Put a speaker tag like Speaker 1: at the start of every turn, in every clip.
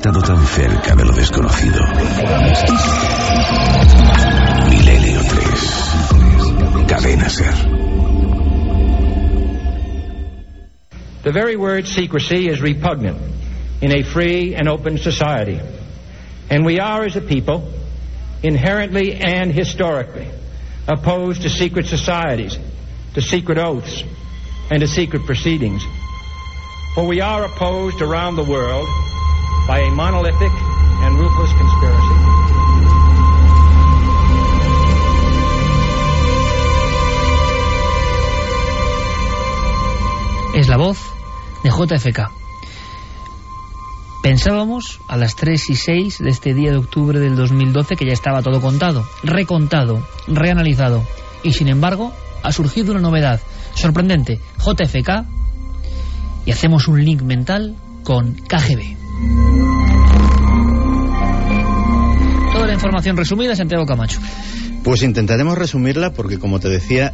Speaker 1: estado tan cerca de lo desconocido. Milenio 3. Cadena Ser.
Speaker 2: The very word secrecy is repugnant in a free and open society. And we are, as a people, inherently and historically opposed to secret societies, to secret oaths, and to secret proceedings. For we are opposed around the world by a monolithic and ruthless conspiracy.
Speaker 3: Es la voz de JFK. Pensábamos a las 3 y 6 de este día de octubre del 2012 que ya estaba todo contado, recontado, reanalizado. Y sin embargo, ha surgido una novedad sorprendente. JFK y hacemos un link mental con KGB. Toda la información resumida, Santiago Camacho.
Speaker 4: Pues intentaremos resumirla porque, como te decía,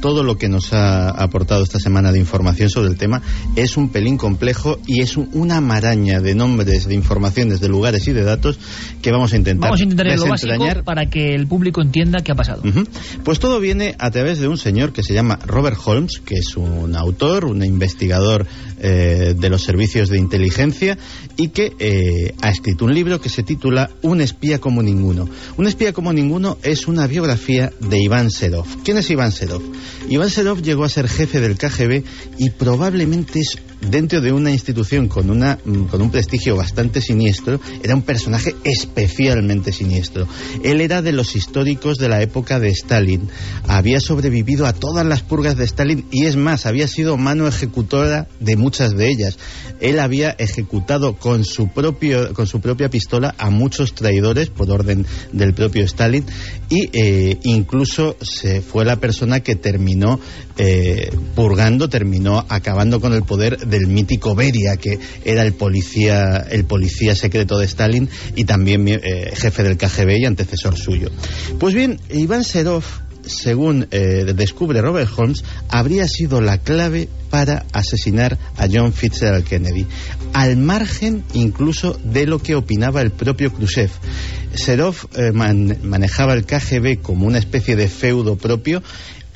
Speaker 4: todo lo que nos ha aportado esta semana de información sobre el tema es un pelín complejo y es una maraña de nombres, de informaciones, de lugares y de datos que vamos a intentar
Speaker 3: Vamos a intentar lo básico para que el público entienda qué ha pasado.
Speaker 4: Pues todo viene a través de un señor que se llama Robert Holmes, que es un autor, un investigador eh, de los servicios de inteligencia y que eh, ha escrito un libro que se titula Un espía como ninguno. Un espía como ninguno es una biografía de Iván Serov. ¿Quién es Iván Serov? Iván Serov llegó a ser jefe del KGB y probablemente es dentro de una institución con, una, mm, con un prestigio bastante siniestro, era un personaje especialmente siniestro. Él era de los históricos de la época de Stalin. Había sobrevivido a todas las purgas de Stalin y es más, había sido mano ejecutora de muchas de ellas. Él había ejecutado con su, propio, con su propia pistola a muchos traidores por orden del propio Stalin y eh, incluso se fue la persona que terminó eh, purgando, terminó acabando con el poder del mítico Beria, que era el policía, el policía secreto de Stalin y también eh, jefe del KGB y antecesor suyo. Pues bien, Iván Serov según eh, descubre Robert Holmes, habría sido la clave para asesinar a John Fitzgerald Kennedy, al margen incluso de lo que opinaba el propio Khrushchev. Serov eh, man- manejaba el KGB como una especie de feudo propio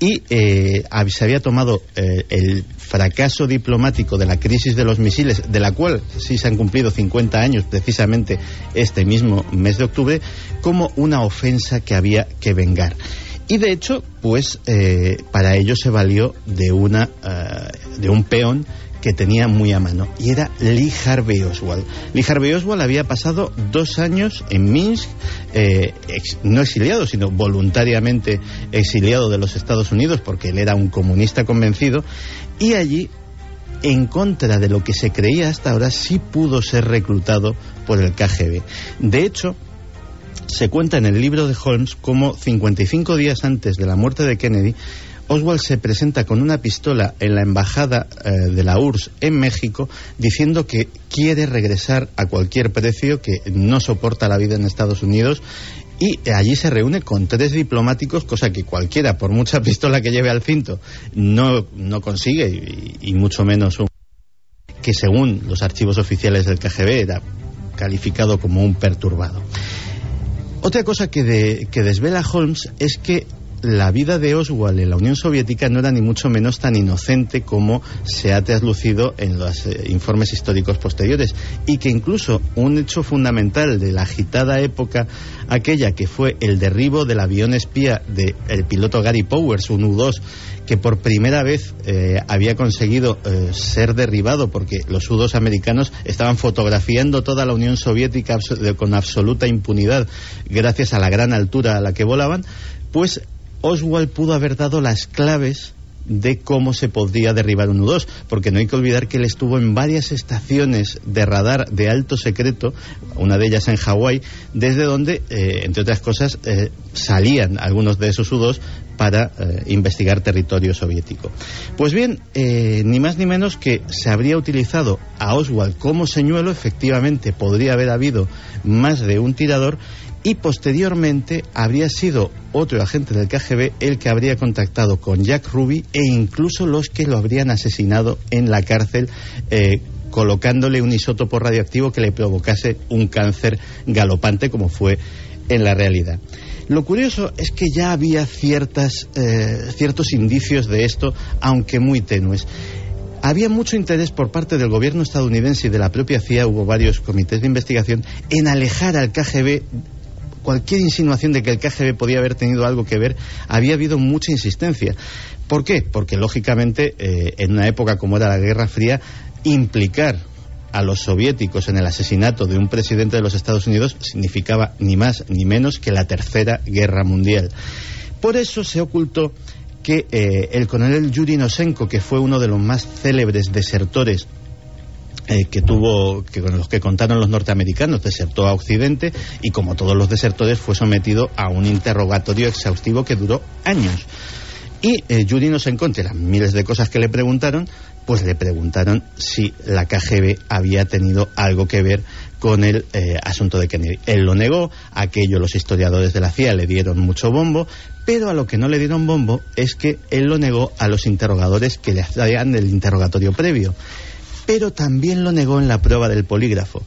Speaker 4: y eh, se había tomado eh, el fracaso diplomático de la crisis de los misiles, de la cual sí se han cumplido 50 años precisamente este mismo mes de octubre, como una ofensa que había que vengar. Y de hecho, pues eh, para ello se valió de, una, eh, de un peón que tenía muy a mano, y era Lee Harvey Oswald. Lee Harvey Oswald había pasado dos años en Minsk, eh, no exiliado, sino voluntariamente exiliado de los Estados Unidos, porque él era un comunista convencido, y allí en contra de lo que se creía hasta ahora, sí pudo ser reclutado por el KGB. De hecho, se cuenta en el libro de Holmes como 55 días antes de la muerte de Kennedy, Oswald se presenta con una pistola en la embajada eh, de la URSS en México diciendo que quiere regresar a cualquier precio, que no soporta la vida en Estados Unidos y allí se reúne con tres diplomáticos, cosa que cualquiera, por mucha pistola que lleve al cinto, no, no consigue, y, y mucho menos un que según los archivos oficiales del KGB era calificado como un perturbado. Otra cosa que, de- que desvela Holmes es que la vida de Oswald en la Unión Soviética no era ni mucho menos tan inocente como se ha traslucido en los eh, informes históricos posteriores. Y que incluso un hecho fundamental de la agitada época aquella que fue el derribo del avión espía del piloto Gary Powers, un U-2 que por primera vez eh, había conseguido eh, ser derribado porque los U-2 americanos estaban fotografiando toda la Unión Soviética de- con absoluta impunidad gracias a la gran altura a la que volaban, pues Oswald pudo haber dado las claves de cómo se podría derribar un U-2, porque no hay que olvidar que él estuvo en varias estaciones de radar de alto secreto, una de ellas en Hawái, desde donde, eh, entre otras cosas, eh, salían algunos de esos U-2 para eh, investigar territorio soviético. Pues bien, ni más ni menos que se habría utilizado a Oswald como señuelo, efectivamente podría haber habido más de un tirador, y posteriormente habría sido otro agente del KGB el que habría contactado con Jack Ruby e incluso los que lo habrían asesinado en la cárcel eh, colocándole un isótopo radioactivo que le provocase un cáncer galopante como fue en la realidad. Lo curioso es que ya había ciertas, eh, ciertos indicios de esto, aunque muy tenues. Había mucho interés por parte del gobierno estadounidense y de la propia CIA, hubo varios comités de investigación, en alejar al KGB cualquier insinuación de que el KGB podía haber tenido algo que ver, había habido mucha insistencia. ¿Por qué? Porque lógicamente eh, en una época como era la Guerra Fría, implicar a los soviéticos en el asesinato de un presidente de los Estados Unidos significaba ni más ni menos que la Tercera Guerra Mundial. Por eso se ocultó que eh, el coronel Yuri Nosenko, que fue uno de los más célebres desertores eh, que tuvo, que con los que contaron los norteamericanos, desertó a Occidente y como todos los desertores fue sometido a un interrogatorio exhaustivo que duró años. Y eh, Yuri Nosenko, entre las miles de cosas que le preguntaron, pues le preguntaron si la KGB había tenido algo que ver con el eh, asunto de Kennedy. Él lo negó, aquello los historiadores de la CIA le dieron mucho bombo, pero a lo que no le dieron bombo es que él lo negó a los interrogadores que le hacían el interrogatorio previo. Pero también lo negó en la prueba del polígrafo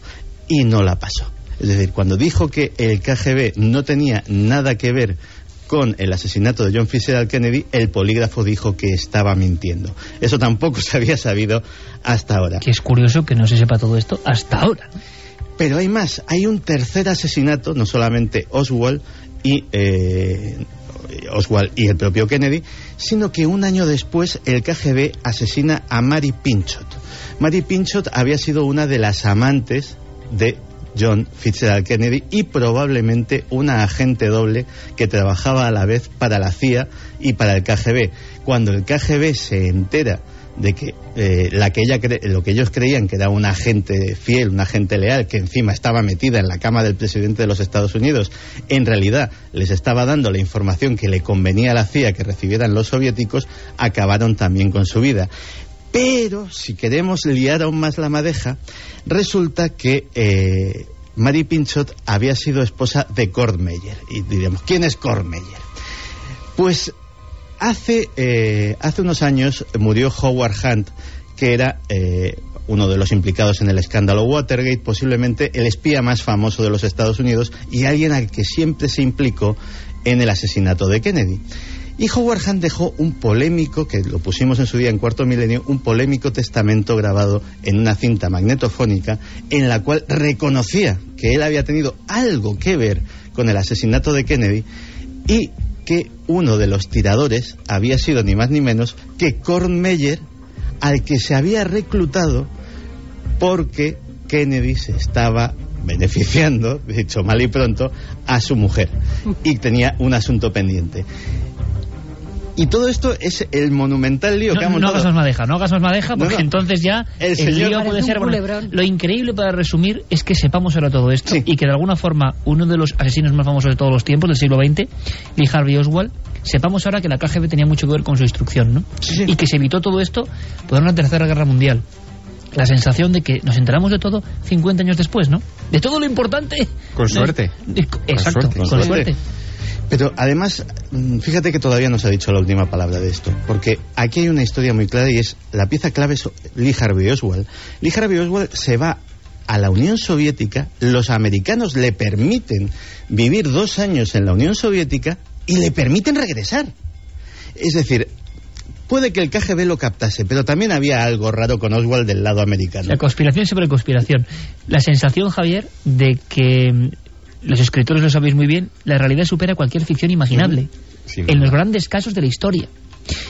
Speaker 4: y no la pasó. Es decir, cuando dijo que el KGB no tenía nada que ver con el asesinato de John Fisher Kennedy, el polígrafo dijo que estaba mintiendo. Eso tampoco se había sabido hasta ahora.
Speaker 3: Que es curioso que no se sepa todo esto hasta ahora.
Speaker 4: Pero hay más, hay un tercer asesinato, no solamente Oswald y eh, Oswald y el propio Kennedy, sino que un año después el KGB asesina a Mary Pinchot. Mary Pinchot había sido una de las amantes de John Fitzgerald Kennedy y probablemente una agente doble que trabajaba a la vez para la CIA y para el KGB. Cuando el KGB se entera de que, eh, la que ella lo que ellos creían que era un agente fiel, un agente leal, que encima estaba metida en la cama del presidente de los Estados Unidos, en realidad les estaba dando la información que le convenía a la CIA que recibieran los soviéticos, acabaron también con su vida. Pero, si queremos liar aún más la madeja, resulta que eh, Mary Pinchot había sido esposa de Kurt Meyer. Y diremos, ¿quién es Kurt Meyer? Pues hace, eh, hace unos años murió Howard Hunt, que era eh, uno de los implicados en el escándalo Watergate, posiblemente el espía más famoso de los Estados Unidos y alguien al que siempre se implicó en el asesinato de Kennedy. Y Howard Hunt dejó un polémico, que lo pusimos en su día en cuarto milenio, un polémico testamento grabado en una cinta magnetofónica en la cual reconocía que él había tenido algo que ver con el asesinato de Kennedy y que uno de los tiradores había sido ni más ni menos que Korn Meyer, al que se había reclutado porque Kennedy se estaba beneficiando, dicho mal y pronto, a su mujer y tenía un asunto pendiente. Y todo esto es el monumental lío que ha
Speaker 3: No, no
Speaker 4: montado.
Speaker 3: hagas más madeja, no hagas más madeja, porque
Speaker 4: No, no.
Speaker 3: entonces ya
Speaker 4: El
Speaker 3: lío puede ser... bueno, lo increíble para resumir es que sepamos ahora todo esto
Speaker 4: Sí.
Speaker 3: y que de alguna forma uno de los asesinos más famosos de todos los tiempos, del siglo XX, Lee Harvey Oswald, sepamos ahora que la KGB tenía mucho que ver con su instrucción, ¿no?
Speaker 4: Sí, sí.
Speaker 3: Y que se evitó todo esto por una tercera guerra mundial. La sensación de que nos enteramos de todo 50 años después, ¿no? De todo lo importante.
Speaker 5: Con suerte.
Speaker 3: De- Exacto,
Speaker 5: suerte.
Speaker 3: con,
Speaker 4: Con
Speaker 3: suerte.
Speaker 4: Pero además, mm, fíjate que todavía no se ha dicho la última palabra de esto, porque aquí hay una historia muy clara y es la pieza clave es Lee Harvey Oswald. Lee Harvey Oswald se va a la Unión Soviética, los americanos le permiten vivir dos años en la Unión Soviética y le permiten regresar. Es decir, puede que el KGB lo captase, pero también había algo raro con Oswald del lado americano.
Speaker 3: La conspiración sobre conspiración. La sensación, Javier, de que mm, los escritores lo sabéis muy bien, la realidad supera cualquier ficción imaginable. En los grandes casos de la historia.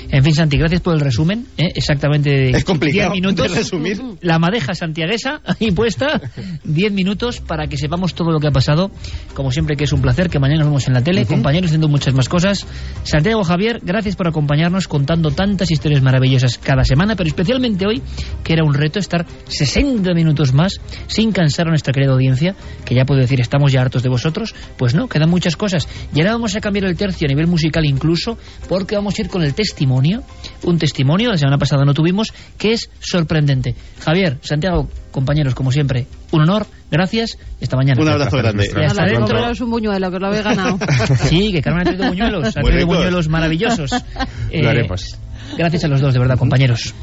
Speaker 3: En fin, Santi, gracias por el resumen. ¿eh? Exactamente
Speaker 4: Es complicado
Speaker 3: 10 minutos.
Speaker 4: de resumir.
Speaker 3: La madeja santiaguesa ahí puesta. 10 minutos para que sepamos todo lo que ha pasado. Como siempre que es un placer, que mañana nos vemos en la tele, compañeros haciendo muchas más cosas. Santiago Javier, gracias por acompañarnos contando tantas historias maravillosas cada semana, pero especialmente hoy, que era un reto estar 60 minutos más sin cansar a nuestra querida audiencia, que ya puedo decir, estamos ya hartos de vosotros. Pues no, quedan muchas cosas. Y ahora vamos a cambiar el tercio a nivel musical incluso, porque vamos a ir con el testimonio, un testimonio, la semana pasada no tuvimos, que es sorprendente. Javier, Santiago, compañeros, como siempre, un honor, gracias, y hasta mañana.
Speaker 4: Un abrazo grande.
Speaker 3: Está
Speaker 6: Ala,
Speaker 3: dentro.
Speaker 6: un buñuelo, que os lo habéis ganado.
Speaker 3: Sí, que Carmen ha traído buñuelos, ha traído buñuelos maravillosos. Eh,
Speaker 5: Lo haremos.
Speaker 3: Gracias a los dos, de verdad, compañeros.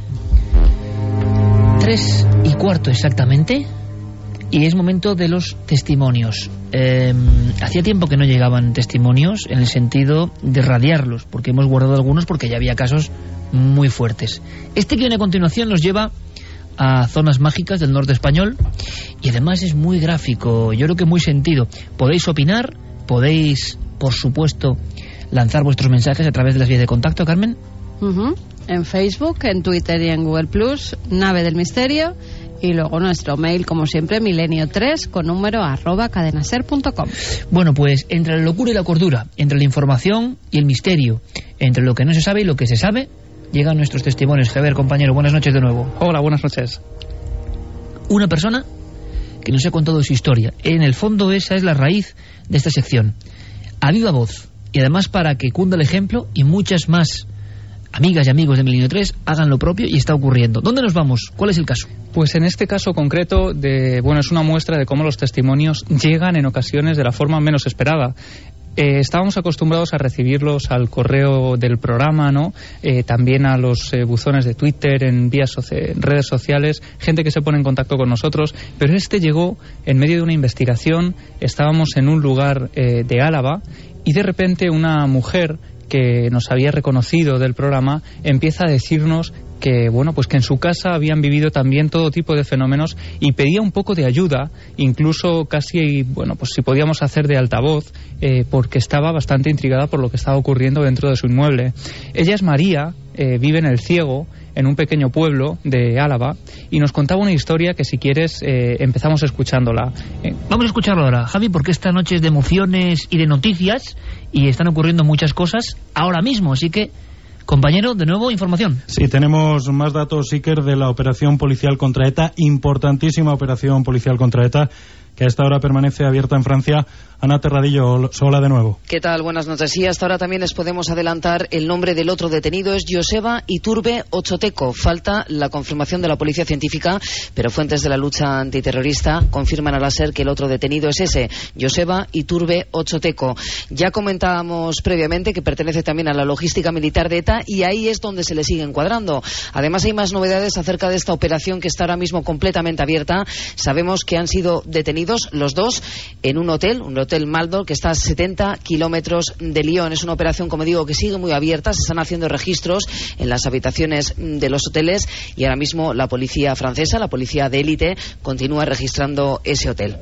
Speaker 3: Tres y cuarto exactamente. Y es momento de los testimonios. Eh, hacía tiempo que no llegaban testimonios en el sentido de radiarlos, porque hemos guardado algunos porque ya había casos muy fuertes. Este que viene a continuación nos lleva a zonas mágicas del norte español y además es muy gráfico, yo creo que muy sentido. Podéis opinar, podéis, por supuesto, lanzar vuestros mensajes a través de las vías de contacto, Carmen.
Speaker 6: En Facebook, en Twitter y en Google Plus, Nave del Misterio. Y luego nuestro mail, como siempre, milenio3 con número arroba cadenaser.com.
Speaker 3: Bueno, pues entre la locura y la cordura, entre la información y el misterio, entre lo que no se sabe y lo que se sabe, llegan nuestros testimonios. Javier, compañero, buenas noches de nuevo.
Speaker 5: Hola, buenas noches.
Speaker 3: Una persona que nos ha contado su historia. En el fondo esa es la raíz de esta sección. A viva voz. Y además para que cunda el ejemplo y muchas más amigas y amigos de Milenio 3 hagan lo propio y está ocurriendo. ¿Dónde nos vamos? ¿Cuál es el caso?
Speaker 5: Pues en este caso concreto, de, bueno, es una muestra de cómo los testimonios llegan en ocasiones de la forma menos esperada. Eh, estábamos acostumbrados a recibirlos al correo del programa, ¿no? Eh, también a los eh, buzones de Twitter, en vías en redes sociales, gente que se pone en contacto con nosotros, pero este llegó en medio de una investigación, estábamos en un lugar de Álava y de repente una mujer que nos había reconocido del programa empieza a decirnos que bueno pues que en su casa habían vivido también todo tipo de fenómenos y pedía un poco de ayuda incluso casi bueno pues si podíamos hacer de altavoz eh, porque estaba bastante intrigada por lo que estaba ocurriendo dentro de su inmueble. Ella es María eh, vive en el Ciego en un pequeño pueblo de Álava y nos contaba una historia que si quieres eh, empezamos escuchándola. Eh,
Speaker 3: Vamos a escucharlo ahora, Javi, porque esta noche es de emociones y de noticias y están ocurriendo muchas cosas ahora mismo, así que, compañero, de nuevo, información.
Speaker 7: Sí, tenemos más datos, Iker, de la operación policial contra ETA, importantísima operación policial contra ETA, que a esta hora permanece abierta en Francia. Ana Terradillo, sola de nuevo.
Speaker 8: ¿Qué tal? Buenas noches. Y hasta ahora también les podemos adelantar el nombre del otro detenido es Joseba Iturbe Ochoteco. Falta la confirmación de la policía científica, pero fuentes de la lucha antiterrorista confirman a la SER que el otro detenido es ese, Joseba Iturbe Ochoteco. Ya comentábamos previamente que pertenece también a la logística militar de ETA y ahí es donde se le sigue encuadrando. Además hay más novedades acerca de esta operación que está ahora mismo completamente abierta. Sabemos que han sido detenidos los dos en un hotel, un hotel Maldo, que está a 70 kilómetros de Lyon. Es una operación, como digo, que sigue muy abierta. Se están haciendo registros en las habitaciones de los hoteles y ahora mismo la policía francesa, la policía de élite, continúa registrando ese hotel.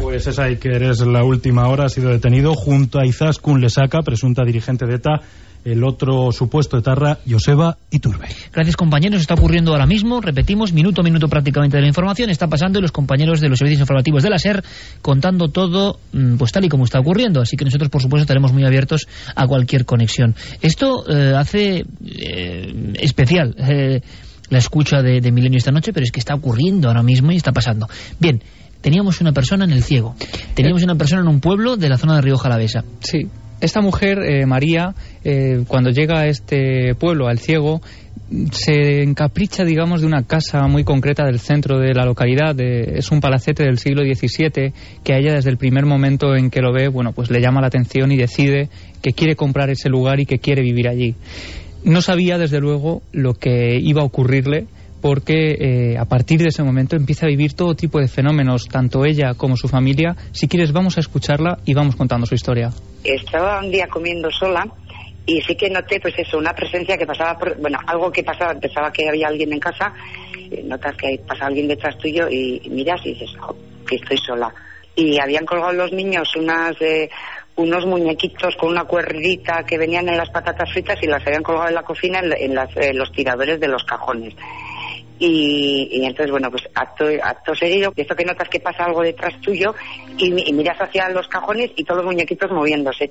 Speaker 7: Pues esa Iker es la última hora, ha sido detenido junto a Izaskun Lesaca, presunta dirigente de ETA, el otro supuesto etarra, Joseba Iturbe.
Speaker 3: Gracias, compañeros. Está ocurriendo ahora mismo. Repetimos, minuto a minuto prácticamente de la información. Está pasando y los compañeros de los servicios informativos de la SER contando todo mm, pues tal y como está ocurriendo. Así que nosotros, por supuesto, estaremos muy abiertos a cualquier conexión. Esto eh, hace eh, especial eh, la escucha de, de Milenio esta noche, pero es que está ocurriendo ahora mismo y está pasando. Bien, teníamos una persona en el ciego. Teníamos una persona en un pueblo de la zona de Río Jalavesa.
Speaker 5: Sí, esta mujer, eh, María, eh, cuando llega a este pueblo, al ciego, se encapricha, digamos, de una casa muy concreta del centro de la localidad. es un palacete del siglo XVII que a ella desde el primer momento en que lo ve, bueno, pues le llama la atención y decide que quiere comprar ese lugar y que quiere vivir allí. No sabía, desde luego, lo que iba a ocurrirle porque eh, a partir de ese momento empieza a vivir todo tipo de fenómenos, tanto ella como su familia. Si quieres, vamos a escucharla y vamos contando su historia.
Speaker 9: estaba un día comiendo sola y sí que noté pues eso una presencia que pasaba por bueno algo que pasaba pensaba que había alguien en casa eh, notas que pasa alguien detrás tuyo y, miras y dices "Jo, que estoy sola y habían colgado los niños unas eh, unos muñequitos con una cuerdita que venían en las patatas fritas y las habían colgado en la cocina en, en las, eh, los tiradores de los cajones y, entonces, bueno, pues acto, acto seguido, esto que notas que pasa algo detrás tuyo y miras hacia los cajones y todos los muñequitos moviéndose.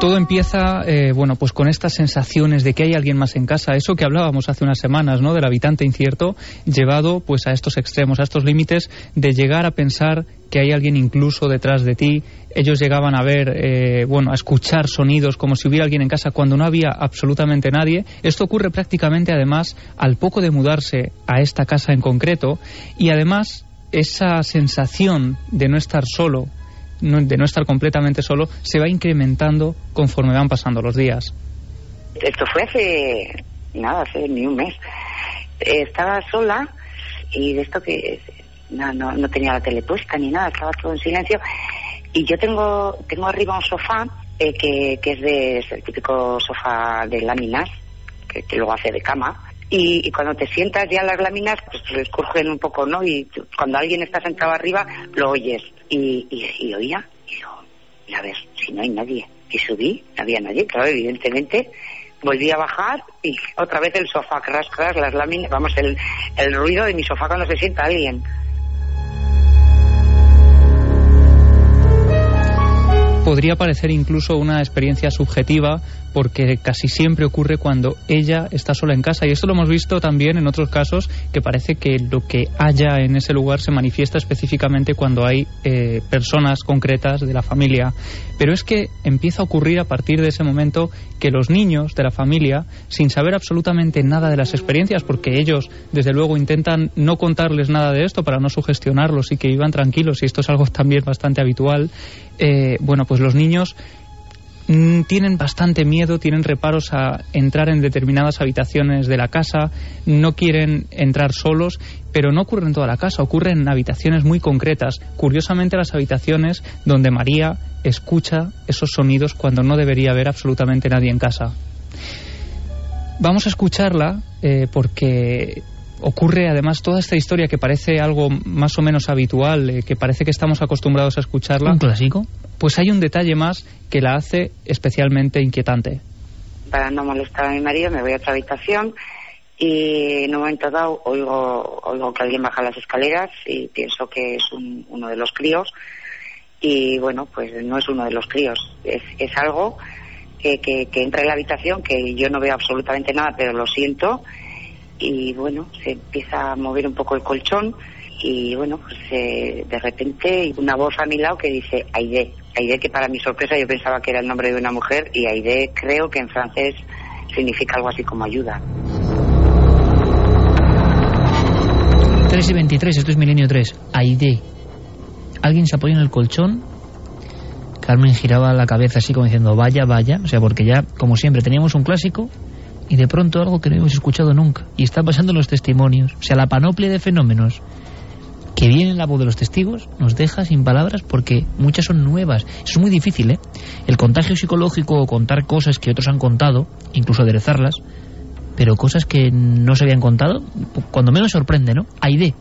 Speaker 5: Todo empieza, eh, bueno, pues con estas sensaciones de que hay alguien más en casa, eso que hablábamos hace unas semanas, ¿no? Del habitante incierto, llevado pues a estos extremos, a estos límites de llegar a pensar que hay alguien incluso detrás de ti. Ellos llegaban a ver, eh, bueno, a escuchar sonidos como si hubiera alguien en casa cuando no había absolutamente nadie. Esto ocurre prácticamente, además, al poco de mudarse a esta casa en concreto y además esa sensación de no estar solo, de no estar completamente solo, se va incrementando conforme van pasando los días.
Speaker 9: Esto fue hace nada, hace ni un mes. Estaba sola y de esto que no, no, no tenía la tele puesta ni nada, estaba todo en silencio. Y yo tengo, tengo arriba un sofá eh, que, que es, de, el típico sofá de láminas, que luego hace de cama. Y, y cuando te sientas ya las láminas, pues les crujen un poco, ¿no? Y cuando alguien está sentado arriba, lo oyes. Y, oía, y digo, a ver, si no hay nadie. Y subí, no había nadie, claro, evidentemente. Volví a bajar y otra vez el sofá, crash, crash, las láminas, vamos, el, el ruido de mi sofá cuando se sienta alguien.
Speaker 5: podría parecer incluso una experiencia subjetiva porque casi siempre ocurre cuando ella está sola en casa. Y esto lo hemos visto también en otros casos que parece que lo que haya en ese lugar se manifiesta específicamente cuando hay eh, personas concretas de la familia. Pero es que empieza a ocurrir a partir de ese momento que los niños de la familia sin saber absolutamente nada de las experiencias porque ellos desde luego intentan no contarles nada de esto para no sugestionarlos y que vivan tranquilos y esto es algo también bastante habitual eh, bueno pues los niños mm, tienen bastante miedo, tienen reparos a entrar en determinadas habitaciones de la casa, no quieren entrar solos, pero no ocurre en toda la casa, ocurre en habitaciones muy concretas. Curiosamente, las habitaciones donde María escucha esos sonidos cuando no debería haber absolutamente nadie en casa. Vamos a escucharla eh, porque ocurre además toda esta historia que parece algo más o menos habitual, eh, que parece que estamos acostumbrados a escucharla.
Speaker 3: ¿Un clásico?
Speaker 5: Pues hay un detalle más que la hace especialmente inquietante.
Speaker 9: Para no molestar a mi marido me voy a otra habitación y en un momento dado oigo, oigo que alguien baja las escaleras y pienso que es un- uno de los críos y bueno, pues no es uno de los críos, es, es algo que, que, que entra en la habitación que yo no veo absolutamente nada pero lo siento y bueno, se empieza a mover un poco el colchón y bueno, pues eh, de repente una voz a mi lado que dice Aide, Aide que para mi sorpresa yo pensaba que era el nombre de una mujer y Aide creo que en francés significa algo así como ayuda.
Speaker 3: 3 y 23, esto es Milenio 3. Aide. Alguien se apoya en el colchón. Carmen giraba la cabeza así como diciendo, vaya, vaya. O sea, porque ya, como siempre, teníamos un clásico y de pronto algo que no hemos escuchado nunca. Y está pasando en los testimonios. O sea, la panoplia de fenómenos que viene en la voz de los testigos nos deja sin palabras porque muchas son nuevas. Eso es muy difícil, ¿eh? El contagio psicológico o contar cosas que otros han contado, incluso aderezarlas, pero cosas que no se habían contado, cuando menos sorprende, ¿no? Aide.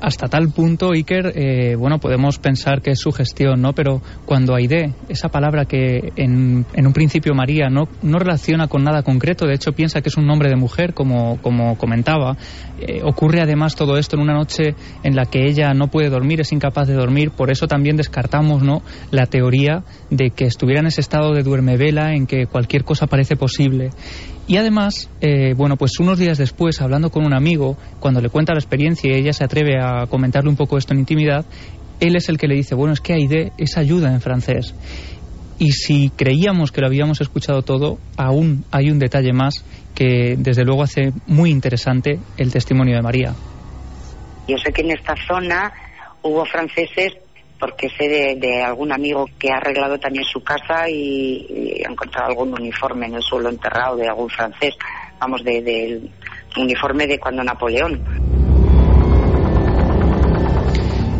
Speaker 5: Hasta tal punto, Iker, eh, bueno, podemos pensar que es sugestión, ¿no? Pero cuando Aide, esa palabra que en, en un principio María no, no relaciona con nada concreto, de hecho piensa que es un nombre de mujer, como, como comentaba, eh, ocurre además todo esto en una noche en la que ella no puede dormir, es incapaz de dormir, por eso también descartamos, ¿no? La teoría de que estuviera en ese estado de duermevela en que cualquier cosa parece posible. Y además, eh, bueno, pues unos días después, hablando con un amigo, cuando le cuenta la experiencia y ella se atreve a comentarle un poco esto en intimidad, él es el que le dice, bueno, es que Aide es ayuda en francés. Y si creíamos que lo habíamos escuchado todo, aún hay un detalle más que desde luego hace muy interesante el testimonio de María.
Speaker 9: Yo sé que en esta zona hubo franceses porque sé de, de algún amigo que ha arreglado también su casa y, ha encontrado algún uniforme en el suelo enterrado de algún francés, vamos, de- del uniforme de cuando Napoleón.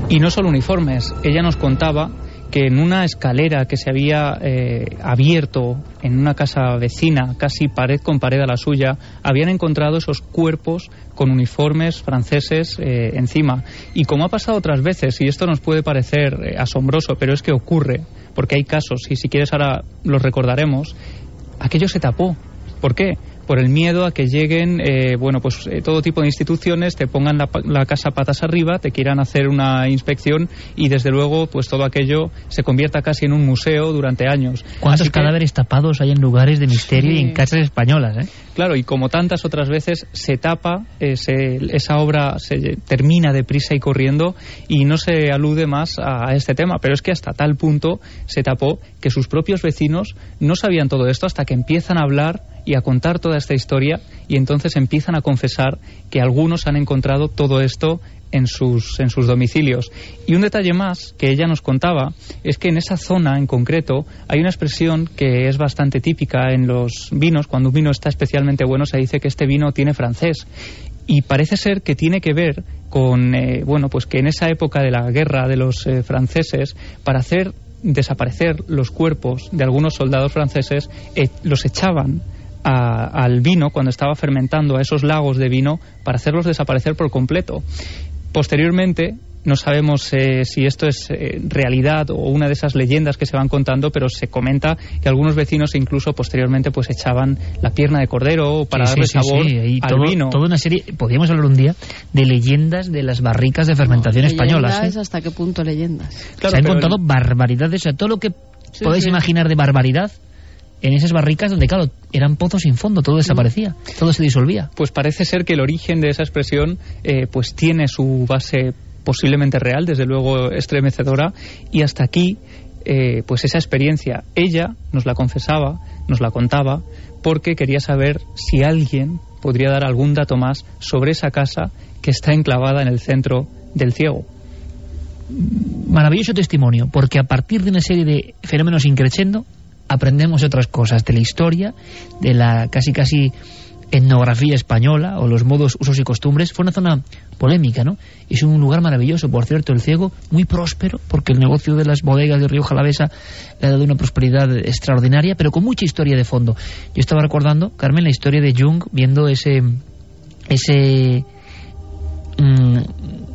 Speaker 5: Y no solo uniformes, ella nos contaba que en una escalera que se había eh, abierto en una casa vecina, casi pared con pared a la suya, habían encontrado esos cuerpos con uniformes franceses eh, encima. Y como ha pasado otras veces, y esto nos puede parecer eh, asombroso, pero es que ocurre, porque hay casos, y si quieres ahora los recordaremos, aquello se tapó. ¿Por qué? Por el miedo a que lleguen, eh, bueno, pues eh, todo tipo de instituciones, te pongan la, la casa patas arriba, te quieran hacer una inspección y desde luego, pues todo aquello se convierta casi en un museo durante años.
Speaker 3: ¿Cuántos
Speaker 5: que-
Speaker 3: cadáveres tapados hay en lugares de misterio y en casas españolas, eh?
Speaker 5: Claro, y como tantas otras veces, se tapa, se- esa obra se termina deprisa y corriendo y no se alude más a este tema. Pero es que hasta tal punto se tapó que sus propios vecinos no sabían todo esto hasta que empiezan a hablar y a contar toda esta historia y entonces empiezan a confesar que algunos han encontrado todo esto en sus, en sus domicilios. Y un detalle más que ella nos contaba es que en esa zona en concreto hay una expresión que es bastante típica en los vinos. Cuando un vino está especialmente bueno se dice que este vino tiene francés. Y parece ser que tiene que ver con, eh, bueno, pues que en esa época de la guerra de los eh, franceses, para hacer desaparecer los cuerpos de algunos soldados franceses, eh, los echaban al vino cuando estaba fermentando, a esos lagos de vino, para hacerlos desaparecer por completo. Posteriormente, no sabemos eh, si esto es eh, realidad o una de esas leyendas que se van contando, pero se comenta que algunos vecinos incluso posteriormente pues echaban la pierna de cordero para
Speaker 3: Sí,
Speaker 5: darle
Speaker 3: sí,
Speaker 5: sabor
Speaker 3: sí, y
Speaker 5: al
Speaker 3: todo-
Speaker 5: vino.
Speaker 3: Toda una serie, podríamos hablar un día de leyendas de las barricas de fermentación españolas. ¿eh?
Speaker 6: ¿Hasta qué punto leyendas?
Speaker 5: Claro,
Speaker 3: Se han contado
Speaker 5: el-
Speaker 3: barbaridades, o sea, todo lo que
Speaker 6: Sí,
Speaker 3: podéis
Speaker 6: sí.
Speaker 3: imaginar de barbaridad en esas barricas donde, claro, eran pozos sin fondo, todo desaparecía, todo se disolvía.
Speaker 5: pues parece ser que el origen de esa expresión eh, pues tiene su base posiblemente real, desde luego estremecedora, y hasta aquí eh, pues esa experiencia ella nos la confesaba, nos la contaba, porque quería saber si alguien podría dar algún dato más sobre esa casa que está enclavada en el centro del ciego.
Speaker 3: Maravilloso testimonio, porque a partir de una serie de fenómenos increchendo, aprendemos otras cosas de la historia, de la casi casi etnografía española o los modos, usos y costumbres. Fue una zona polémica, ¿no? Es un lugar maravilloso, por cierto, el ciego, muy próspero, porque el negocio de las bodegas de Río Jalavesa le ha dado una prosperidad extraordinaria, pero con mucha historia de fondo. Yo estaba recordando, Carmen, la historia de Jung viendo ese ese mm,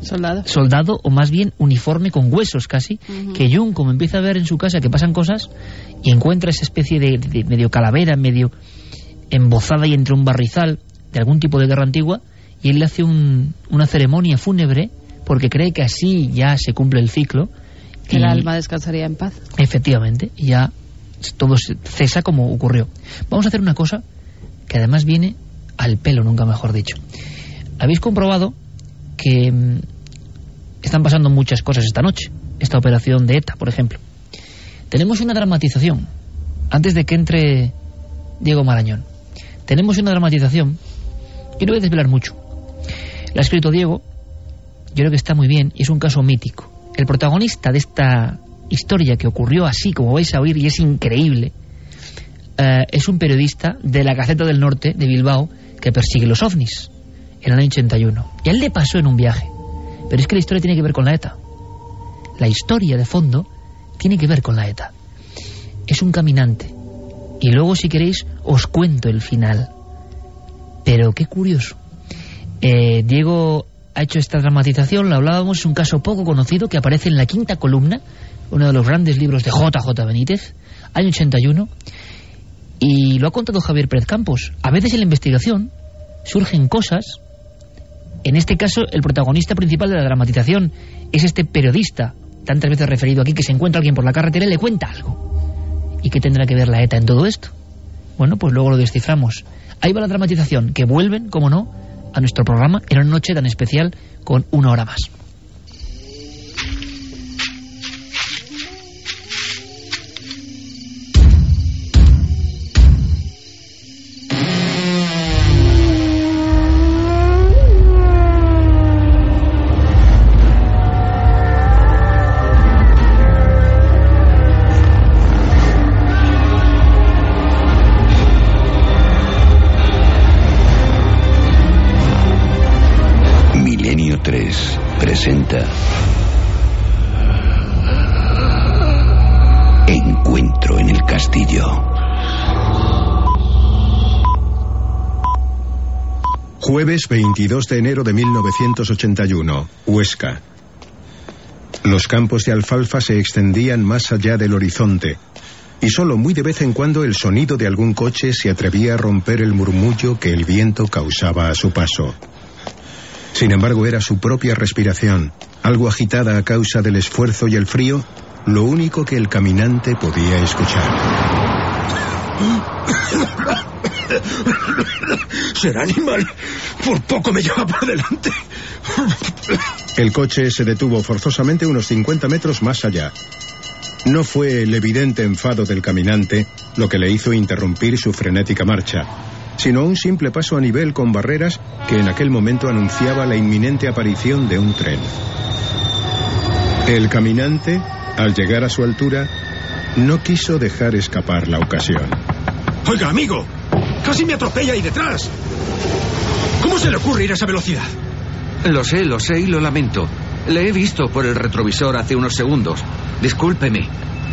Speaker 6: Soldado.
Speaker 3: soldado o más bien uniforme con huesos casi, que Jung como empieza a ver en su casa que pasan cosas y encuentra esa especie de, de medio calavera, medio embozada y entre un barrizal de algún tipo de guerra antigua y él le hace un- una ceremonia fúnebre porque cree que así ya se cumple el ciclo
Speaker 6: Que
Speaker 3: y-
Speaker 6: el alma descansaría en paz.
Speaker 3: Efectivamente, y ya todo se- cesa como ocurrió. Vamos a hacer una cosa que además viene al pelo, nunca mejor dicho. Habéis comprobado que mm, están pasando muchas cosas esta noche. Esta operación de ETA, por ejemplo. Tenemos una dramatización, antes de que entre Diego Marañón. Tenemos una dramatización, y no voy a desvelar mucho. La ha escrito Diego, yo creo que está muy bien, y es un caso mítico. El protagonista de esta historia que ocurrió así, como vais a oír, y es increíble, eh, es un periodista de la Gaceta del Norte de Bilbao que persigue los ovnis en el año 81. Y a él le pasó en un viaje. Pero es que la historia tiene que ver con la ETA. La historia de fondo tiene que ver con la ETA. Es un caminante. Y luego, si queréis, os cuento el final. Pero qué curioso. Eh, Diego ha hecho esta dramatización, lo hablábamos, es un caso poco conocido que aparece en la quinta columna, uno de los grandes libros de JJ Benítez, año 81, y lo ha contado Javier Pérez Campos. A veces en la investigación surgen cosas, en este caso el protagonista principal de la dramatización es este periodista, tantas veces referido aquí, que se encuentra alguien por la carretera y le cuenta algo. ¿Y qué tendrá que ver la ETA en todo esto? Bueno, pues luego lo desciframos. Ahí va la dramatización, que vuelven, como no, a nuestro programa en una noche tan especial con una hora más.
Speaker 1: Encuentro en el castillo.
Speaker 10: Jueves 22 de enero de 1981, Huesca. Los campos de alfalfa se extendían más allá del horizonte, y solo muy de vez en cuando el sonido de algún coche se atrevía a romper el murmullo que el viento causaba a su paso. Sin embargo, era su propia respiración, algo agitada a causa del esfuerzo y el frío, lo único que el caminante podía escuchar.
Speaker 11: Será animal. Por poco me lleva por delante.
Speaker 10: El coche se detuvo forzosamente unos 50 metros más allá. No fue el evidente enfado del caminante lo que le hizo interrumpir su frenética marcha, sino un simple paso a nivel con barreras que en aquel momento anunciaba la inminente aparición de un tren. El caminante, al llegar a su altura, no quiso dejar escapar la ocasión.
Speaker 11: Oiga, amigo, casi me atropella ahí detrás. ¿Cómo se le ocurre ir a esa velocidad?
Speaker 12: Lo sé, lo sé y lo lamento. Le he visto por el retrovisor hace unos segundos. Discúlpeme,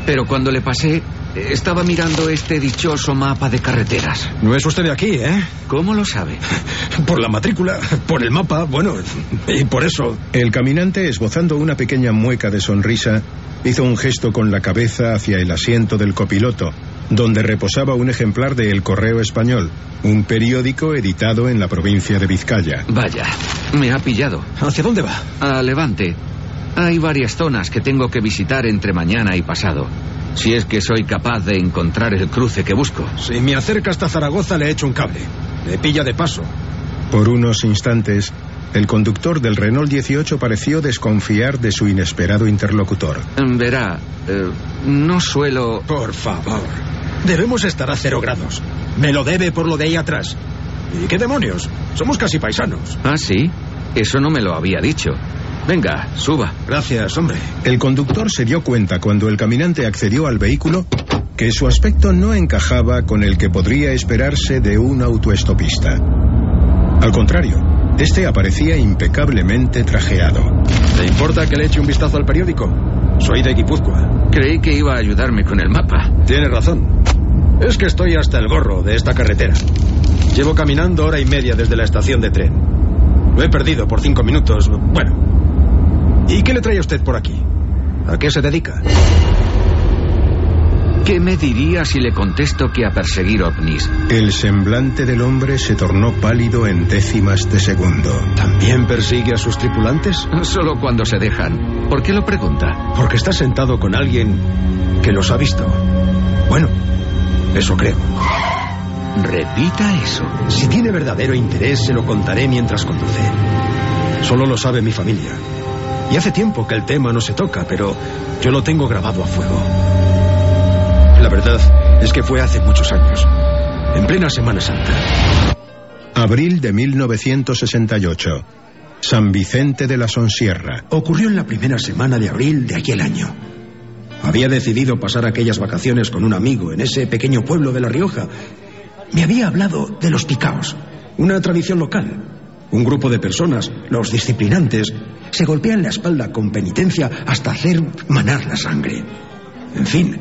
Speaker 12: pero cuando le pasé, estaba mirando este dichoso mapa de carreteras.
Speaker 11: No es usted de aquí, ¿eh?
Speaker 12: ¿Cómo lo sabe?
Speaker 11: Por la matrícula, por el mapa, bueno, y por eso.
Speaker 10: El caminante, esbozando una pequeña mueca de sonrisa, hizo un gesto con la cabeza hacia el asiento del copiloto, donde reposaba un ejemplar de El Correo Español, un periódico editado en la provincia de Vizcaya.
Speaker 12: Vaya, me ha pillado.
Speaker 11: ¿Hacia dónde va?
Speaker 12: A Levante. Hay varias zonas que tengo que visitar entre mañana y pasado. Si es que soy capaz de encontrar el cruce que busco.
Speaker 11: Si me acerca hasta Zaragoza le echo un cable. Me pilla de paso.
Speaker 10: Por unos instantes, el conductor del Renault 18 pareció desconfiar de su inesperado interlocutor.
Speaker 12: Verá, eh, no suelo...
Speaker 11: Por favor. Debemos estar a cero grados. Me lo debe por lo de ahí atrás. ¿Y qué demonios? Somos casi paisanos.
Speaker 12: Ah, sí. Eso no me lo había dicho. Venga, suba.
Speaker 11: Gracias, hombre.
Speaker 10: El conductor se dio cuenta cuando el caminante accedió al vehículo que su aspecto no encajaba con el que podría esperarse de un autoestopista. Al contrario, este aparecía impecablemente trajeado.
Speaker 11: ¿Te importa que le eche un vistazo al periódico? Soy de Guipúzcoa.
Speaker 12: Creí que iba a ayudarme con el mapa.
Speaker 11: Tiene razón. Es que estoy hasta el gorro de esta carretera. Llevo caminando hora y media desde la estación de tren. Lo he perdido por cinco minutos. Bueno. ¿Y qué le trae a usted por aquí? ¿A qué se dedica?
Speaker 12: ¿Qué me diría si le contesto que a perseguir ovnis?
Speaker 10: El semblante del hombre se tornó pálido en décimas de segundo.
Speaker 11: ¿También persigue a sus tripulantes?
Speaker 12: Solo cuando se dejan. ¿Por qué lo pregunta?
Speaker 11: Porque está sentado con alguien que los ha visto. Bueno, eso creo.
Speaker 12: Repita eso.
Speaker 11: Si tiene verdadero interés, se lo contaré mientras conduce. Solo lo sabe mi familia. Y hace tiempo que el tema no se toca, pero yo lo tengo grabado a fuego. La verdad es que fue hace muchos años, en plena Semana Santa.
Speaker 10: Abril de 1968. San Vicente de la Sonsierra.
Speaker 11: Ocurrió en la primera semana de abril de aquel año. Había decidido pasar aquellas vacaciones con un amigo en ese pequeño pueblo de La Rioja. Me había hablado de los picaos, una tradición local. Un grupo de personas, los disciplinantes, se golpean la espalda con penitencia hasta hacer manar la sangre. En fin,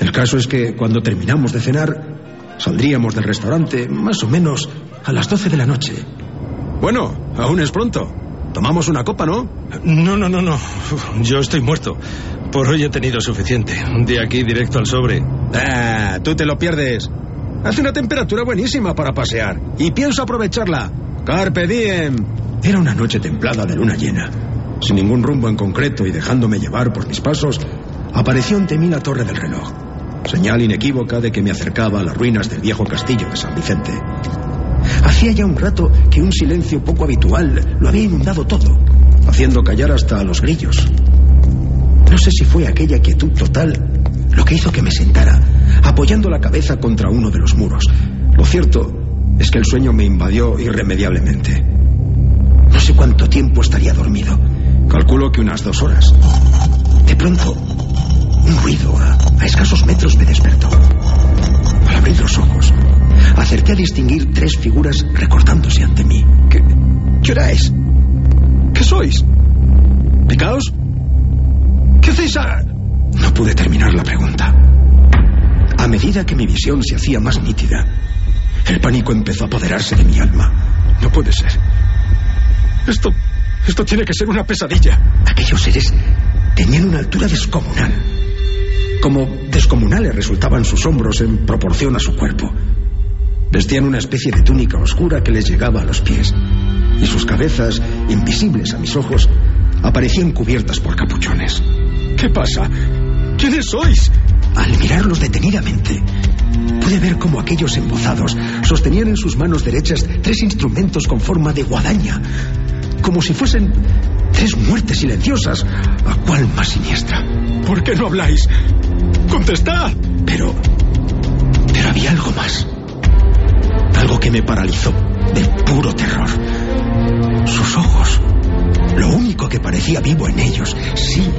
Speaker 11: el caso es que cuando terminamos de cenar, saldríamos del restaurante más o menos a las 12 de la noche. Bueno, aún es pronto. Tomamos una copa, ¿no?
Speaker 13: No, no, no, no. Yo estoy muerto. Por hoy he tenido suficiente. De aquí directo al sobre.
Speaker 11: Ah, tú te lo pierdes. Hace una temperatura buenísima para pasear. Y pienso aprovecharla. Carpe diem. Era una noche templada de luna llena. Sin ningún rumbo en concreto y dejándome llevar por mis pasos, apareció ante mí la torre del reloj. Señal inequívoca de que me acercaba a las ruinas del viejo castillo de San Vicente. Hacía ya un rato que un silencio poco habitual lo había inundado todo, haciendo callar hasta a los grillos. No sé si fue aquella quietud total lo que hizo que me sentara, apoyando la cabeza contra uno de los muros. Lo cierto es que el sueño me invadió irremediablemente. No sé cuánto tiempo estaría dormido. Calculo que unas dos horas. De pronto, un ruido a, escasos metros me despertó. Al abrir los ojos, acerté a distinguir tres figuras recortándose ante mí. ¿Qué, qué hora es? ¿Qué sois? ¿Picaos? ¿Qué hacéis? No pude terminar la pregunta. A medida que mi visión se hacía más nítida, el pánico empezó a apoderarse de mi alma. No puede ser. Esto. Esto tiene que ser una pesadilla. Aquellos seres tenían una altura descomunal. Como descomunales resultaban sus hombros en proporción a su cuerpo. Vestían una especie de túnica oscura que les llegaba a los pies. Y sus cabezas, invisibles a mis ojos, aparecían cubiertas por capuchones. ¿Qué pasa? ¿Quiénes sois? Al mirarlos detenidamente, pude ver cómo aquellos embozados sostenían en sus manos derechas tres instrumentos con forma de guadaña, como si fuesen Tres muertes silenciosas. ¿A cuál más siniestra? ¿Por qué no habláis? ¡Contestad! Pero. Pero había algo más. Algo que me paralizó de puro terror. Sus ojos. Lo único que parecía vivo en ellos. Sí.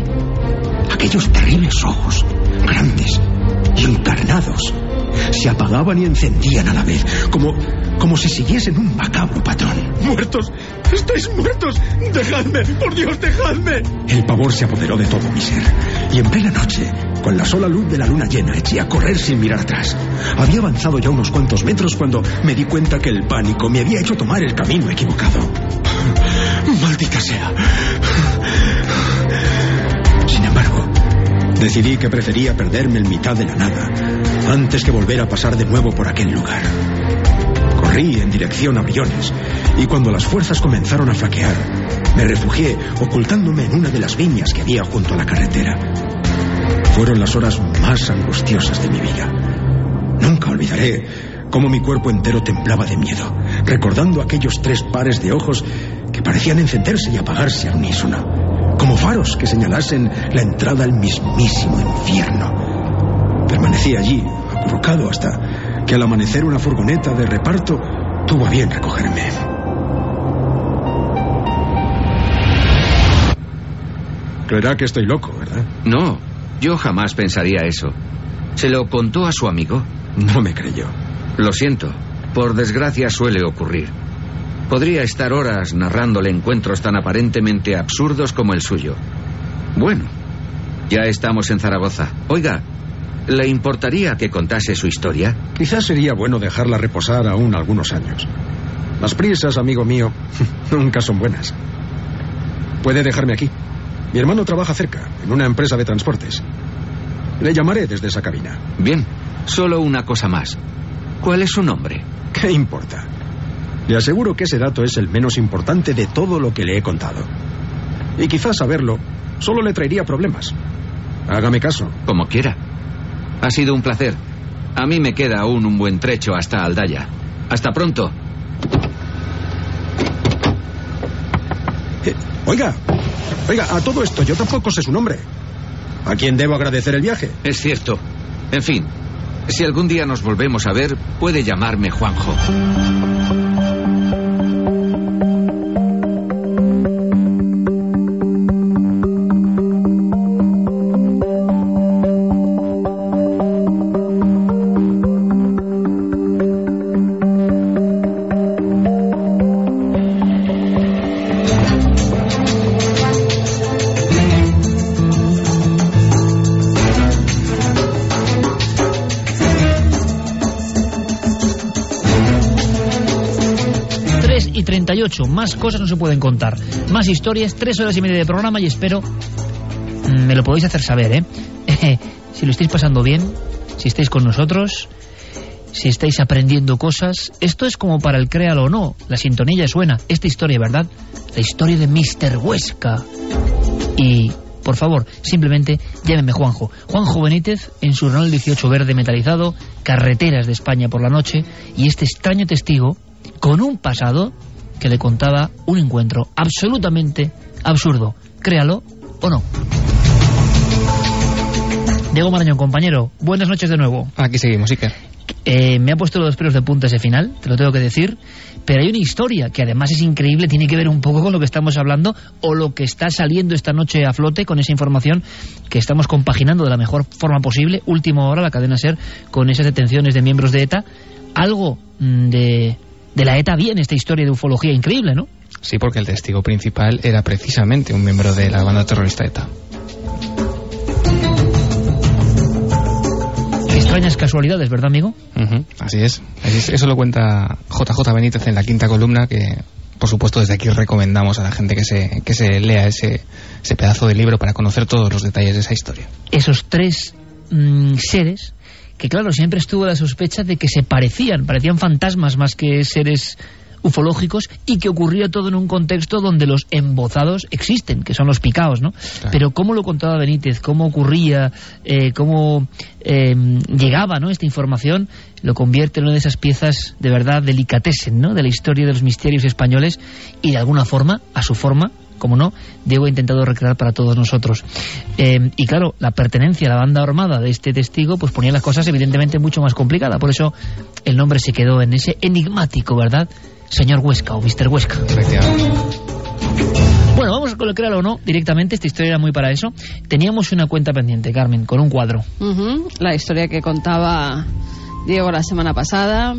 Speaker 11: Aquellos terribles ojos. Grandes y encarnados. Se apagaban y encendían a la vez. Como. como si siguiesen un macabro patrón. ¡Muertos! ¡Estáis muertos! ¡Dejadme! ¡Por Dios, dejadme! El pavor se apoderó de todo mi ser. Y en plena noche, con la sola luz de la luna llena, eché a correr sin mirar atrás. Había avanzado ya unos cuantos metros cuando me di cuenta que el pánico me había hecho tomar el camino equivocado. Maldita sea. Decidí que prefería perderme en mitad de la nada antes que volver a pasar de nuevo por aquel lugar. Corrí en dirección a Briones y cuando las fuerzas comenzaron a flaquear, me refugié ocultándome en una de las viñas que había junto a la carretera. Fueron las horas más angustiosas de mi vida. Nunca olvidaré cómo mi cuerpo entero temblaba de miedo, recordando aquellos tres pares de ojos que parecían encenderse y apagarse al unísono, como faros que señalasen la entrada al mismísimo infierno. Permanecí allí, acurrucado, hasta que al amanecer una furgoneta de reparto tuvo a bien recogerme. Creerá que estoy loco, ¿verdad?
Speaker 12: No, yo jamás pensaría eso. ¿Se lo contó a su amigo?
Speaker 11: No me creyó.
Speaker 12: Lo siento. Por desgracia suele ocurrir. Podría estar horas narrándole encuentros tan aparentemente absurdos como el suyo. Bueno, ya estamos en Zaragoza. Oiga, ¿le importaría que contase su historia?
Speaker 11: Quizás sería bueno dejarla reposar aún algunos años. Las prisas, amigo mío, nunca son buenas. Puede dejarme aquí. Mi hermano trabaja cerca, en una empresa de transportes. Le llamaré desde esa cabina.
Speaker 12: Bien, solo una cosa más. ¿Cuál es su nombre?
Speaker 11: ¿Qué importa? Le aseguro que ese dato es el menos importante de todo lo que le he contado. Y quizás saberlo solo le traería problemas. Hágame caso.
Speaker 12: Como quiera. Ha sido un placer. A mí me queda aún un buen trecho hasta Aldaya. Hasta pronto.
Speaker 11: Eh, oiga, oiga, a todo esto yo tampoco sé su nombre. ¿A quién debo agradecer el viaje?
Speaker 12: Es cierto. En fin, si algún día nos volvemos a ver, puede llamarme Juanjo.
Speaker 3: Y 38. Más cosas no se pueden contar. Más historias, tres horas y media de programa y espero mm, me lo podéis hacer saber, ¿eh? si lo estáis pasando bien, si estáis con nosotros, si estáis aprendiendo cosas. Esto es como para el créalo o no. La sintonía suena. Esta historia, ¿verdad? La historia de Mr. Huesca. Y, por favor, simplemente llámeme Juanjo. Juanjo Benítez en su Renault 18 verde metalizado, carreteras de España por la noche, y este extraño testigo con un pasado que le contaba un encuentro absolutamente absurdo. Créalo o no. Diego Marañón, compañero, buenas noches de nuevo.
Speaker 5: Aquí seguimos, Iker.
Speaker 3: Eh, me ha puesto los pelos de punta ese final, te lo tengo que decir, pero hay una historia que además es increíble, tiene que ver un poco con lo que estamos hablando o lo que está saliendo esta noche a flote con esa información que estamos compaginando de la mejor forma posible, última hora, la cadena SER, con esas detenciones de miembros de ETA. Algo mm, de de la ETA viene esta historia de ufología increíble, ¿no?
Speaker 5: Sí, porque el testigo principal era precisamente un miembro de la banda terrorista ETA.
Speaker 3: Extrañas casualidades, ¿verdad, amigo?
Speaker 5: así, es. Eso lo cuenta JJ Benítez en la quinta columna, que por supuesto desde aquí recomendamos a la gente que se, que se lea ese, ese pedazo de libro para conocer todos los detalles de esa historia.
Speaker 3: Esos tres mmm, seres que claro, siempre estuvo la sospecha de que se parecían, parecían fantasmas más que seres ufológicos y que ocurría todo en un contexto donde los embozados existen, que son los picaos, ¿no? Claro. Pero cómo lo contaba Benítez, cómo ocurría, eh, cómo eh, llegaba ¿no? esta información, lo convierte en una de esas piezas de verdad delicatesen, ¿no? De la historia de los misterios españoles y de alguna forma, a su forma, como no, Diego ha intentado recrear para todos nosotros. Eh, y claro, la pertenencia a la banda armada de este testigo pues ponía las cosas evidentemente mucho más complicadas. Por eso el nombre se quedó en ese enigmático, ¿verdad? Señor Huesca o Mr. Huesca. Bueno, vamos con el créalo o no directamente. Esta historia era muy para eso. Teníamos una cuenta pendiente, Carmen, con un cuadro.
Speaker 6: La historia que contaba Diego la semana pasada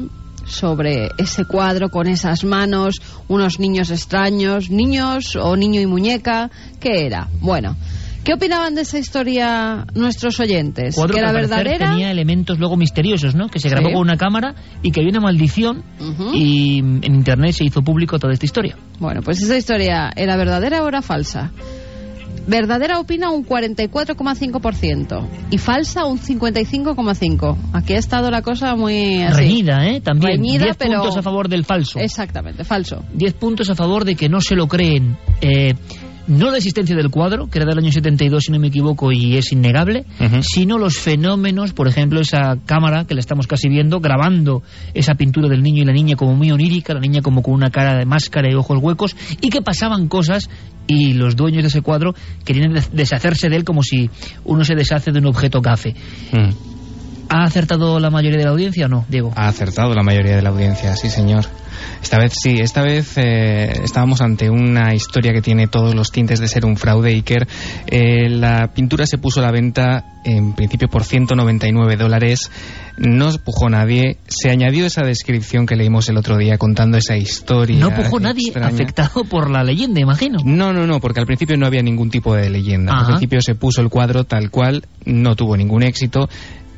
Speaker 6: sobre ese cuadro con esas manos, unos niños extraños, niños o niño y muñeca, ¿qué era? Bueno, ¿qué opinaban de esa historia nuestros oyentes?
Speaker 3: Cuadro
Speaker 6: ¿Que era verdadera?
Speaker 3: tenía elementos luego misteriosos, ¿no? Que se grabó
Speaker 6: Sí.
Speaker 3: con una cámara y que había una maldición y en internet se hizo público toda esta historia.
Speaker 6: Bueno, pues esa historia era verdadera o era falsa. Verdadera opina un 44,5% y falsa un 55,5%. Aquí ha estado la cosa muy así.
Speaker 3: Reñida, ¿eh? También.
Speaker 6: Reñida,
Speaker 3: 10
Speaker 6: pero-
Speaker 3: puntos a favor del falso.
Speaker 6: Exactamente, falso.
Speaker 3: 10 puntos a favor de que no se lo creen. Eh, no la existencia del cuadro, que era del año 72, si no me equivoco, y es innegable, sino los fenómenos, por ejemplo, esa cámara que la estamos casi viendo, grabando esa pintura del niño y la niña como muy onírica, la niña como con una cara de máscara y ojos huecos, y que pasaban cosas y los dueños de ese cuadro querían des- deshacerse de él como si uno se deshace de un objeto gafe. ¿Ha acertado la mayoría de la audiencia o no, Diego?
Speaker 14: Ha acertado la mayoría de la audiencia, sí señor. Esta vez sí, esta vez eh, estábamos ante una historia que tiene todos los tintes de ser un fraude, Iker. Eh, la pintura se puso a la venta en principio por 199 dólares, no pujó nadie, se añadió esa descripción que leímos el otro día contando esa historia.
Speaker 3: No pujó nadie
Speaker 14: extraña.
Speaker 3: afectado por la leyenda, imagino.
Speaker 14: No, no, no, porque al principio no había ningún tipo de leyenda. Al principio se puso el cuadro tal cual, no tuvo ningún éxito.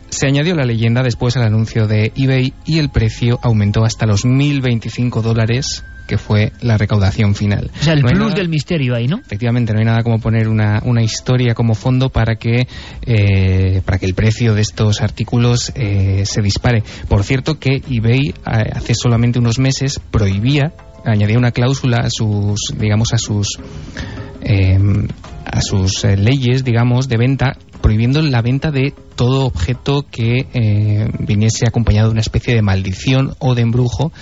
Speaker 14: Se añadió la leyenda después al anuncio de eBay y el precio aumentó hasta los 1.025 dólares, que fue la recaudación final.
Speaker 3: O sea, el
Speaker 14: No
Speaker 3: plus
Speaker 14: nada-
Speaker 3: del misterio ahí, ¿no?
Speaker 14: Efectivamente, no hay nada como poner una, una historia como fondo para que, eh, para que el precio de estos artículos eh, se dispare. Por cierto que eBay eh, hace solamente unos meses prohibía, añadía una cláusula a sus, digamos, a sus eh, a sus eh, leyes, digamos, de venta, prohibiendo la venta de todo objeto que eh, viniese acompañado de una especie de maldición o de embrujo,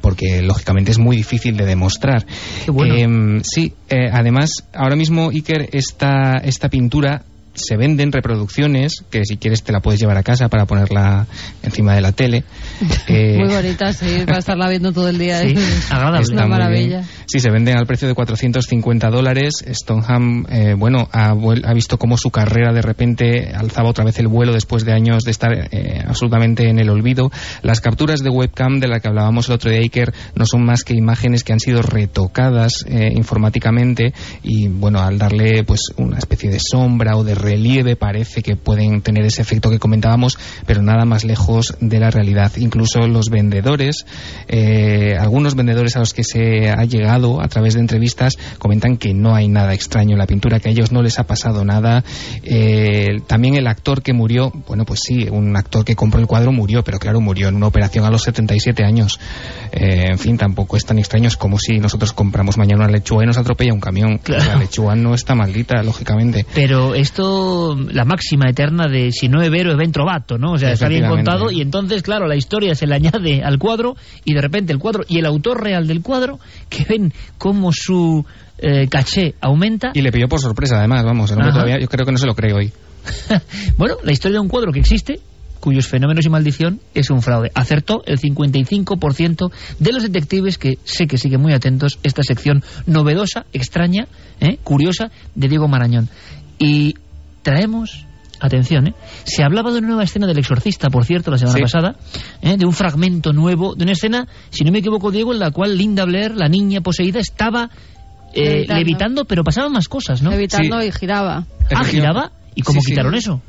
Speaker 14: porque lógicamente es muy difícil de demostrar.
Speaker 3: bueno.
Speaker 14: Eh, sí, eh, además, ahora mismo, Iker, esta, esta pintura se venden reproducciones, que si quieres te la puedes llevar a casa para ponerla encima de la tele. Eh,
Speaker 6: Muy bonita, sí, para estarla viendo todo el día.
Speaker 3: Sí,
Speaker 6: es
Speaker 3: agradable.
Speaker 6: Una maravilla.
Speaker 14: bien. Sí, se venden al precio de 450 dólares. Stoneham, eh, bueno, ha, ha visto cómo su carrera de repente alzaba otra vez el vuelo después de años de estar eh, absolutamente en el olvido. Las capturas de webcam de la que hablábamos el otro día, Iker, no son más que imágenes que han sido retocadas eh, informáticamente y, bueno, al darle pues una especie de sombra o de relieve parece que pueden tener ese efecto que comentábamos, pero nada más lejos de la realidad. Incluso los vendedores, eh, algunos vendedores a los que se ha llegado a través de entrevistas comentan que no hay nada extraño en la pintura, que a ellos no les ha pasado nada. Eh, también el actor que murió, bueno, pues sí, un actor que compró el cuadro murió, pero claro, murió en una operación a los 77 años. Eh, en fin, tampoco es tan extraño, es como si nosotros compramos mañana una lechuga y nos atropella un camión. La lechuga no está maldita, lógicamente.
Speaker 3: Pero esto, la máxima eterna de si no es vero, es ben trovato, ¿no? O sea, está bien contado y entonces, claro, la historia se le añade al cuadro y de repente el cuadro y el autor real del cuadro, que ven cómo su eh, caché aumenta.
Speaker 14: Y le pilló por sorpresa, además, vamos, el hombre
Speaker 3: Ajá.
Speaker 14: todavía, yo creo que no se lo cree hoy.
Speaker 3: Bueno, la historia de un cuadro que existe, cuyos fenómenos y maldición es un fraude. Acertó el 55% de los detectives que sé que siguen muy atentos esta sección novedosa, extraña, ¿eh? curiosa de Diego Marañón. Y traemos... Atención, ¿eh? Se hablaba de una nueva escena del exorcista, por cierto, la semana
Speaker 14: Sí.
Speaker 3: pasada, ¿eh? de un fragmento nuevo, de una escena, si no me equivoco, Diego, en la cual Linda Blair, la niña poseída, estaba eh,
Speaker 6: Levitando.
Speaker 3: levitando, pero pasaban más cosas, ¿no?
Speaker 6: Evitando y giraba.
Speaker 3: Ah, giraba. ¿Y cómo
Speaker 14: Sí, sí.
Speaker 3: quitaron eso?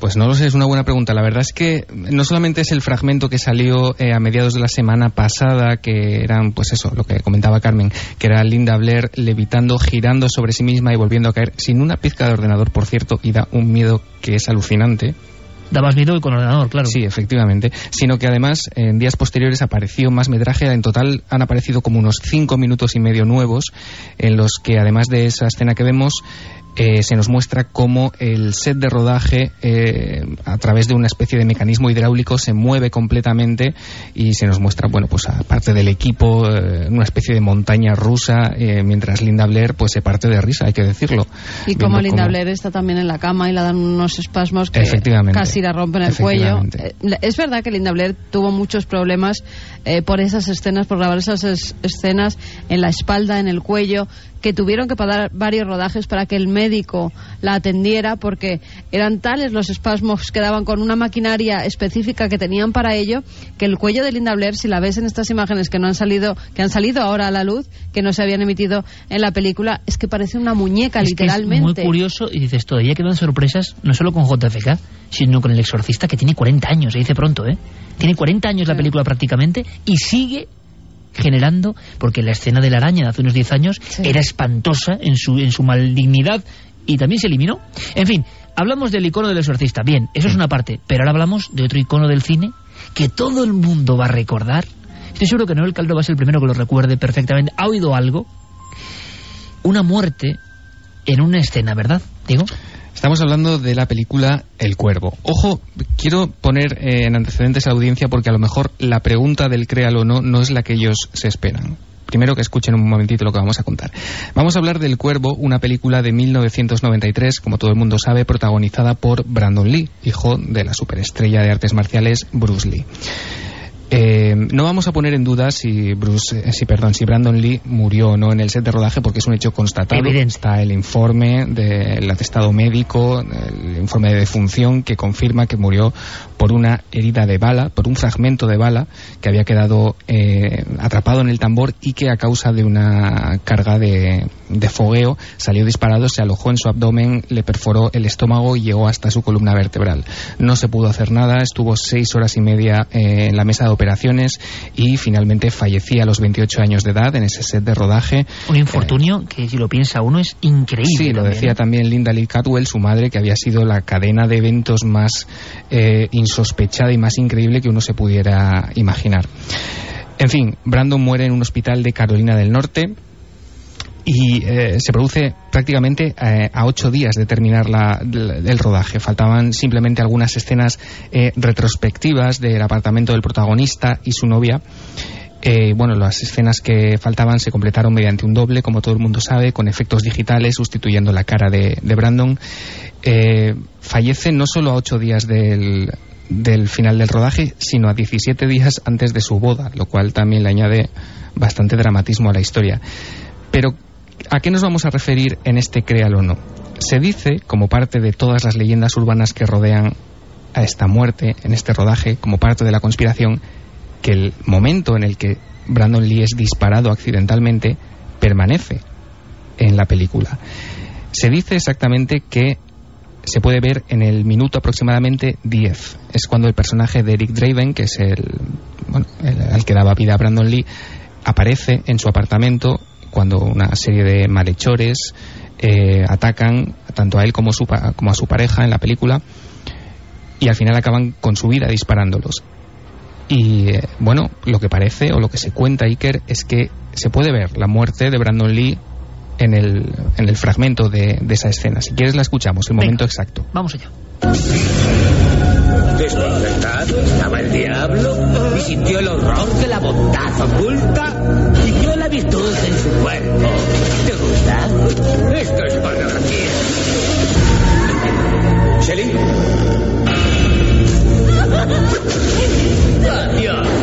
Speaker 14: Pues no lo sé, es una buena pregunta. La verdad es que no solamente es el fragmento que salió eh, a mediados de la semana pasada, que eran, pues eso, lo que comentaba Carmen, que era Linda Blair levitando, girando sobre sí misma y volviendo a caer, sin una pizca de ordenador, por cierto, y da un miedo que es alucinante.
Speaker 3: Dabas miedo con ordenador, claro.
Speaker 14: Sí, efectivamente. Sino que además en días posteriores apareció más metraje. En total han aparecido como unos cinco minutos y medio nuevos en los que además de esa escena que vemos eh, se nos muestra cómo el set de rodaje, eh, a través de una especie de mecanismo hidráulico, se mueve completamente y se nos muestra, bueno, pues aparte del equipo, eh, una especie de montaña rusa, eh, mientras Linda Blair pues se parte de risa, hay que decirlo.
Speaker 6: Y como Linda
Speaker 14: cómo-
Speaker 6: Blair está también en la cama y le dan unos espasmos que
Speaker 14: Efectivamente.
Speaker 6: casi la rompen el cuello. Eh, Es verdad que Linda Blair tuvo muchos problemas eh, por esas escenas, por grabar esas es- escenas en la espalda, en el cuello, que tuvieron que pagar varios rodajes para que el médico la atendiera porque eran tales los espasmos que daban con una maquinaria específica que tenían para ello que el cuello de Linda Blair, si la ves en estas imágenes que no han salido, que han salido ahora a la luz, que no se habían emitido en la película, es que parece una muñeca
Speaker 3: Es que es
Speaker 6: literalmente.
Speaker 3: muy curioso y dices, todavía quedan sorpresas, no solo con JFK, sino con El Exorcista, que tiene 40 años, se dice pronto, ¿eh? Tiene 40 años la película prácticamente y sigue generando, porque la escena de la araña de hace unos 10 años era espantosa en su, en su maldignidad y también se eliminó. En fin, hablamos del icono del exorcista, bien, eso es una parte, pero ahora hablamos de otro icono del cine que todo el mundo va a recordar. Estoy seguro que Noel Caldo va a ser el primero que lo recuerde perfectamente. ¿Ha oído algo? Una muerte en una escena, ¿verdad? Digo.
Speaker 14: Estamos hablando de la película El Cuervo. Ojo, quiero poner eh, en antecedentes a la audiencia porque a lo mejor la pregunta del créalo o no no es la que ellos se esperan. Primero que escuchen un momentito lo que vamos a contar. Vamos a hablar del Cuervo, una película de 1993, como todo el mundo sabe, protagonizada por Brandon Lee, hijo de la superestrella de artes marciales Bruce Lee. Eh, no vamos a poner en duda si Bruce, eh, si perdón, si Brandon Lee murió o no en el set de rodaje porque es un hecho constatado.
Speaker 3: Evidente.
Speaker 14: Está el informe del atestado médico, el informe de defunción que confirma que murió por una herida de bala, por un fragmento de bala que había quedado eh, atrapado en el tambor y que a causa de una carga de, de fogueo salió disparado, se alojó en su abdomen, le perforó el estómago y llegó hasta su columna vertebral. No se pudo hacer nada, estuvo seis horas y media eh, en la mesa de operaciones y finalmente fallecía a los 28 años de edad en ese set de rodaje.
Speaker 3: Un infortunio que, si lo piensa uno, es increíble.
Speaker 14: Sí, lo decía
Speaker 3: ¿eh?
Speaker 14: también Linda Lee Catwell, su madre, que había sido la cadena de eventos más eh, insospechada y más increíble que uno se pudiera imaginar. En fin, Brandon muere en un hospital de Carolina del Norte y eh, se produce prácticamente eh, a ocho días de terminar la- el rodaje. Faltaban simplemente algunas escenas eh, retrospectivas del apartamento del protagonista y su novia. Eh, bueno, las escenas que faltaban se completaron mediante un doble, como todo el mundo sabe, con efectos digitales, sustituyendo la cara de, de Brandon. Eh, fallece no solo a ocho días del, del final del rodaje, sino a 17 días antes de su boda, lo cual también le añade bastante dramatismo a la historia. Pero, ¿a qué nos vamos a referir en este Créalo no? Se dice, como parte de todas las leyendas urbanas que rodean a esta muerte, en este rodaje, como parte de la conspiración, que el momento en el que Brandon Lee es disparado accidentalmente permanece en la película. Se dice exactamente que se puede ver en el minuto aproximadamente 10. Es cuando el personaje de Eric Draven, que es el, bueno, que daba vida a Brandon Lee, aparece en su apartamento cuando una serie de malhechores eh, atacan tanto a él como, su como a su pareja en la película y al final acaban con su vida disparándolos. Y eh, bueno, lo que parece o lo que se cuenta Iker es que se puede ver la muerte de Brandon Lee en el, en el fragmento de, de esa escena. Si quieres la escuchamos, el momento exacto.
Speaker 3: Vamos allá.
Speaker 15: Desconcertado estaba el diablo y sintió el horror de la bondad oculta y vio la virtud en su cuerpo. ¿Te gusta? Esto es pornografía. ¿Shelly? ¡Adiós!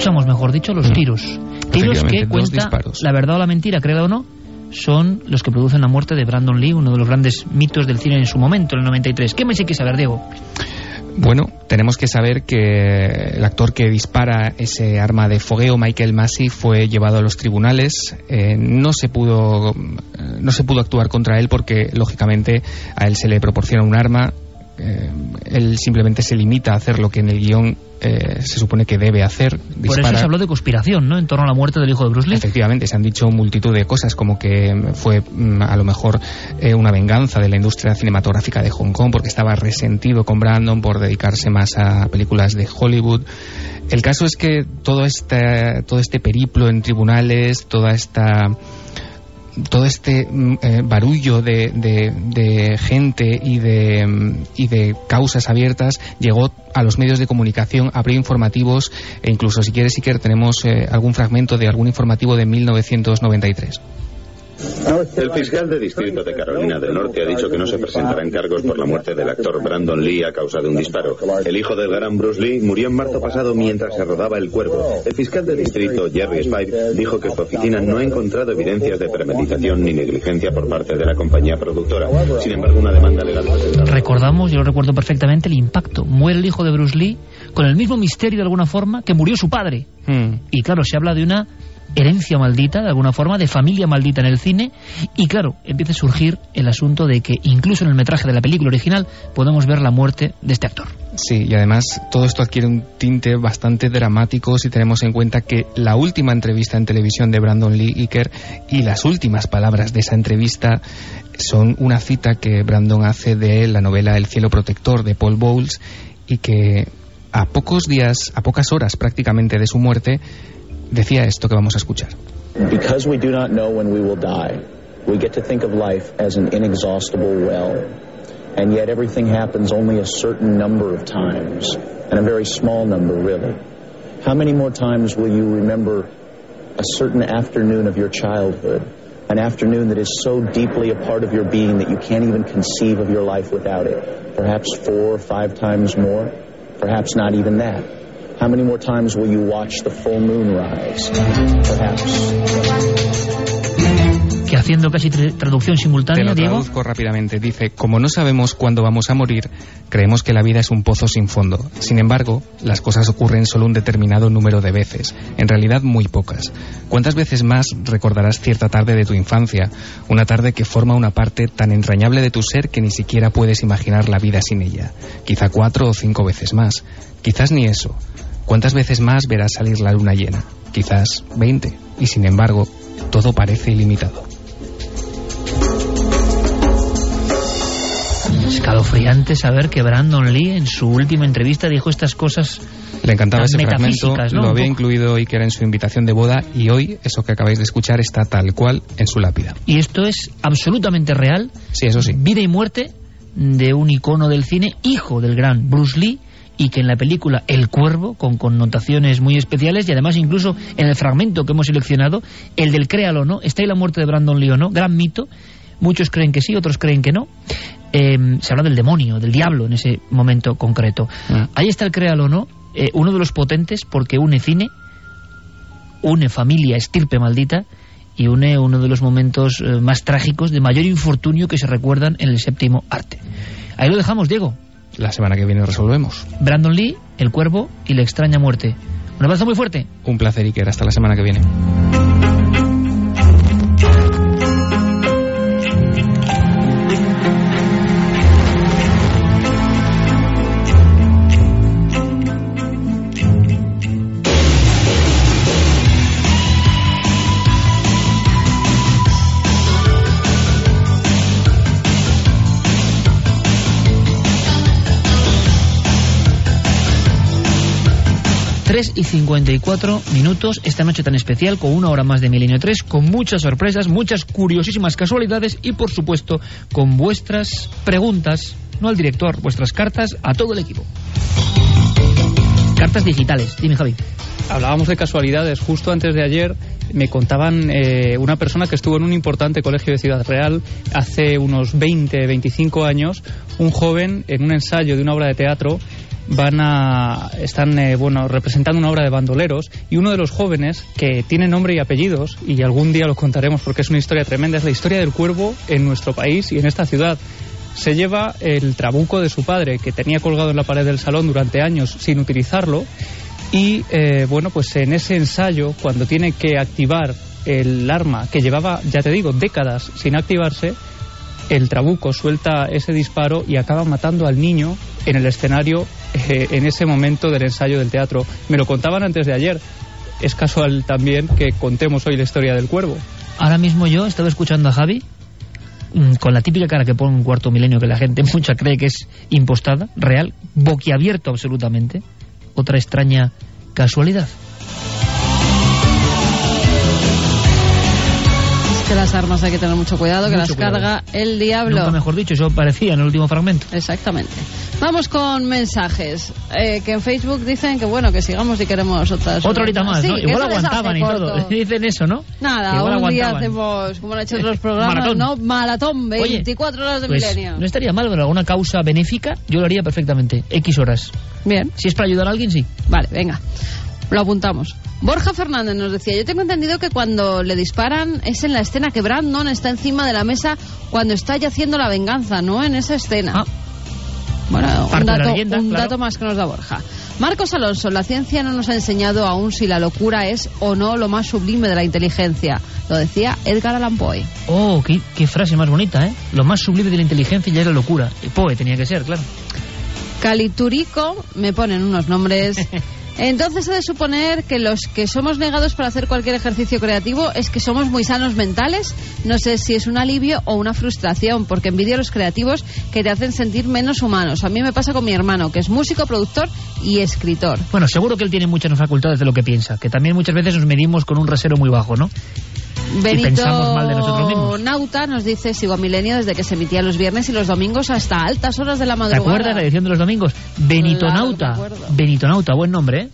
Speaker 3: Escuchamos, mejor dicho, los tiros. Tiros que cuenta, la verdad o la mentira, créalo o no, son los que producen la muerte de Brandon Lee, uno de los grandes mitos del cine en su momento, en el 93. ¿Qué me hay que saber, Diego?
Speaker 14: Bueno, tenemos que saber que el actor que dispara ese arma de fogueo, Michael Massey, fue llevado a los tribunales. Eh, no se pudo, no se pudo actuar contra él porque, lógicamente, a él se le proporciona un arma eh, él simplemente se limita a hacer lo que en el guion eh, se supone que debe hacer.
Speaker 3: Por eso se habló de conspiración, ¿no? En torno a la muerte del hijo de Bruce Lee.
Speaker 14: Efectivamente, se han dicho multitud de cosas, como que fue mm, a lo mejor eh, una venganza de la industria cinematográfica de Hong Kong porque estaba resentido con Brandon por dedicarse más a películas de Hollywood. El caso es que todo este, todo este periplo en tribunales, toda esta todo este mm, eh, barullo de, de, gente y de, mm, y de causas abiertas llegó a los medios de comunicación, abrió informativos e incluso si quieres, quieres tenemos eh, algún fragmento de algún informativo de 1993.
Speaker 16: El fiscal de distrito de Carolina del Norte ha dicho que no se presentarán cargos por la muerte del actor Brandon Lee a causa de un disparo. El hijo del gran Bruce Lee murió en marzo pasado mientras se rodaba El Cuervo. El fiscal de distrito, Jerry Spike, dijo que su oficina no ha encontrado evidencias de premeditación ni negligencia por parte de la compañía productora. Sin embargo, una demanda legal presentada.
Speaker 3: Recordamos, yo lo recuerdo perfectamente, el impacto. Muere el hijo de Bruce Lee con el mismo misterio de alguna forma que murió su padre.
Speaker 14: Hmm.
Speaker 3: Y claro, se habla de una herencia maldita, de alguna forma, de familia maldita en el cine, y claro, empieza a surgir el asunto de que incluso en el metraje de la película original podemos ver la muerte de este actor.
Speaker 14: Sí, y además todo esto adquiere un tinte bastante dramático si tenemos en cuenta que la última entrevista en televisión de Brandon Lee Iker y las últimas palabras de esa entrevista son una cita que Brandon hace de la novela El cielo protector de Paul Bowles y que a pocos días, a pocas horas prácticamente de su muerte, decía esto que vamos a escuchar.
Speaker 17: Because we do not know when we will die, we get to think of life as an inexhaustible well. And yet everything happens only a certain number of times, and a very small number, really. How many more times will you remember a certain afternoon of your childhood? An afternoon that is so deeply a part of your being that you can't even conceive of your life without it. Perhaps four or five times more. Perhaps not even that. How many more times will you watch the full moon rise? Perhaps.
Speaker 3: Que haciendo casi tra traducción simultánea,
Speaker 14: Te lo
Speaker 3: Diego.
Speaker 14: traduzco rápidamente. Dice, como no sabemos cuándo vamos a morir, creemos que la vida es un pozo sin fondo. Sin embargo, las cosas ocurren solo un determinado número de veces. En realidad, muy pocas. ¿Cuántas veces más recordarás cierta tarde de tu infancia? Una tarde que forma una parte tan entrañable de tu ser que ni siquiera puedes imaginar la vida sin ella. Quizá cuatro o cinco veces más. Quizás ni eso. ¿Cuántas veces más verás salir la luna llena? Quizás 20. Y sin embargo, todo parece ilimitado.
Speaker 3: Escalofriante saber que Brandon Lee en su última entrevista dijo estas cosas
Speaker 14: Le encantaba ese fragmento, lo había incluido Iker en su invitación de boda y hoy eso que acabáis de escuchar está tal cual en su lápida.
Speaker 3: Y esto es absolutamente real.
Speaker 14: Sí, eso sí.
Speaker 3: Vida y muerte de un icono del cine, hijo del gran Bruce Lee, y que en la película El Cuervo, con connotaciones muy especiales, y además incluso en el fragmento que hemos seleccionado, el del créalo no, está ahí la muerte de Brandon Lee no, gran mito, muchos creen que sí, otros creen que no. Eh, se habla del demonio, del diablo en ese momento concreto. Ahí está el créalo no, eh, uno de los potentes porque une cine, une familia, estirpe maldita, y une uno de los momentos eh, más trágicos de mayor infortunio que se recuerdan en el séptimo arte. Ahí lo dejamos, Diego.
Speaker 14: La semana que viene resolvemos.
Speaker 3: Brandon Lee, El Cuervo y La extraña muerte. Un abrazo muy fuerte.
Speaker 14: Un placer, Iker. Hasta la semana que viene.
Speaker 3: Tres y 54 minutos esta noche tan especial con una hora más de Milenio 3 con muchas sorpresas, muchas curiosísimas casualidades y por supuesto con vuestras preguntas, no al director, vuestras cartas a todo el equipo. Cartas digitales, dime Javi.
Speaker 5: Hablábamos de casualidades. Justo antes de ayer me contaban eh, una persona que estuvo en un importante colegio de Ciudad Real hace unos 20, 25 años, un joven en un ensayo de una obra de teatro van a están eh, bueno representando una obra de bandoleros y uno de los jóvenes que tiene nombre y apellidos y algún día lo contaremos porque es una historia tremenda es la historia del cuervo en nuestro país y en esta ciudad. Se lleva el trabuco de su padre que tenía colgado en la pared del salón durante años sin utilizarlo y eh, bueno pues en ese ensayo cuando tiene que activar el arma que llevaba ya te digo décadas sin activarse el trabuco suelta ese disparo y acaba matando al niño en el escenario eh, en ese momento del ensayo del teatro. Me lo contaban antes de ayer. Es casual también que contemos hoy la historia del cuervo.
Speaker 3: Ahora mismo yo estaba escuchando a Javi mm, con la típica cara que pone un cuarto milenio que la gente mucha cree que es impostada, real, boquiabierto absolutamente. Otra extraña casualidad.
Speaker 6: que las armas hay que tener mucho cuidado, que
Speaker 3: Mucho
Speaker 6: las
Speaker 3: cuidado.
Speaker 6: carga el diablo.
Speaker 3: Nunca mejor dicho, eso parecía en el último fragmento.
Speaker 6: Exactamente. Vamos con mensajes. Eh, que en Facebook dicen que bueno, que sigamos si queremos otras.
Speaker 3: Otra horita más,
Speaker 6: Sí,
Speaker 3: Igual aguantaban y
Speaker 6: corto.
Speaker 3: todo. Dicen eso, ¿no?
Speaker 6: Nada,
Speaker 3: Igual
Speaker 6: un día
Speaker 3: aguantaban.
Speaker 6: hacemos, como han hecho otros programas,
Speaker 3: Maratón.
Speaker 6: ¿no? Maratón,
Speaker 3: Oye,
Speaker 6: 24 horas de
Speaker 3: Pues
Speaker 6: milenio.
Speaker 3: no estaría mal, pero alguna causa benéfica yo lo haría perfectamente. X horas.
Speaker 6: Bien.
Speaker 3: Si es para ayudar a alguien, sí.
Speaker 6: Vale, venga. Lo apuntamos. Borja Fernández nos decía, yo tengo entendido que cuando le disparan es en la escena que Brandon está encima de la mesa cuando está ya haciendo la venganza, no en esa escena. Bueno, un dato,
Speaker 3: leyenda,
Speaker 6: un
Speaker 3: claro.
Speaker 6: dato más que nos da Borja. Marcos Alonso, la ciencia no nos ha enseñado aún si la locura es o no lo más sublime de la inteligencia. Lo decía Edgar Allan Poe.
Speaker 3: Oh, qué, qué frase más bonita, ¿eh? Lo más sublime de la inteligencia ya es la locura. Poe tenía que ser, claro.
Speaker 6: Caliturico, me ponen unos nombres. Entonces he de suponer que los que somos negados para hacer cualquier ejercicio creativo es que somos muy sanos mentales. No sé si es un alivio o una frustración, porque envidio a los creativos que te hacen sentir menos humanos. A mí me pasa con mi hermano, que es músico, productor y escritor.
Speaker 3: Bueno, seguro que él tiene muchas facultades de lo que piensa, que también muchas veces nos medimos con un rasero muy bajo, ¿no?
Speaker 6: Benito
Speaker 3: pensamos mal de nosotros mismos.
Speaker 6: Nauta nos dice, sigo a Milenio desde que se emitía los viernes y los domingos hasta altas horas de la
Speaker 3: ¿Te
Speaker 6: madrugada.
Speaker 3: acuerdas la edición de los domingos? Benitonauta.
Speaker 6: Claro, me acuerdo.
Speaker 3: Benitonauta, buen nombre, ¿eh?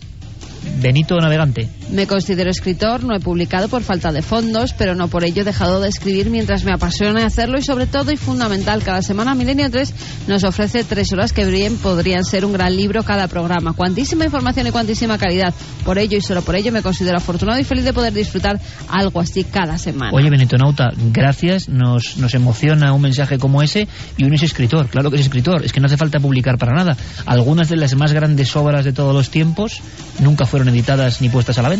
Speaker 3: Benito Navegante.
Speaker 6: Me considero escritor, no he publicado por falta de fondos, pero no por ello he dejado de escribir mientras me apasiona hacerlo y sobre todo y fundamental, cada semana Milenio 3 nos ofrece tres horas que bien podrían ser un gran libro cada programa. Cuantísima información y cuantísima calidad. Por ello y solo por ello me considero afortunado y feliz de poder disfrutar algo así cada semana.
Speaker 3: Oye, Benitonauta, gracias. Nos, nos emociona un mensaje como ese y uno es escritor. Claro que es escritor. Es que no hace falta publicar para nada. Algunas de las más grandes obras de todos los tiempos nunca fueron editadas ni puestas a la venta.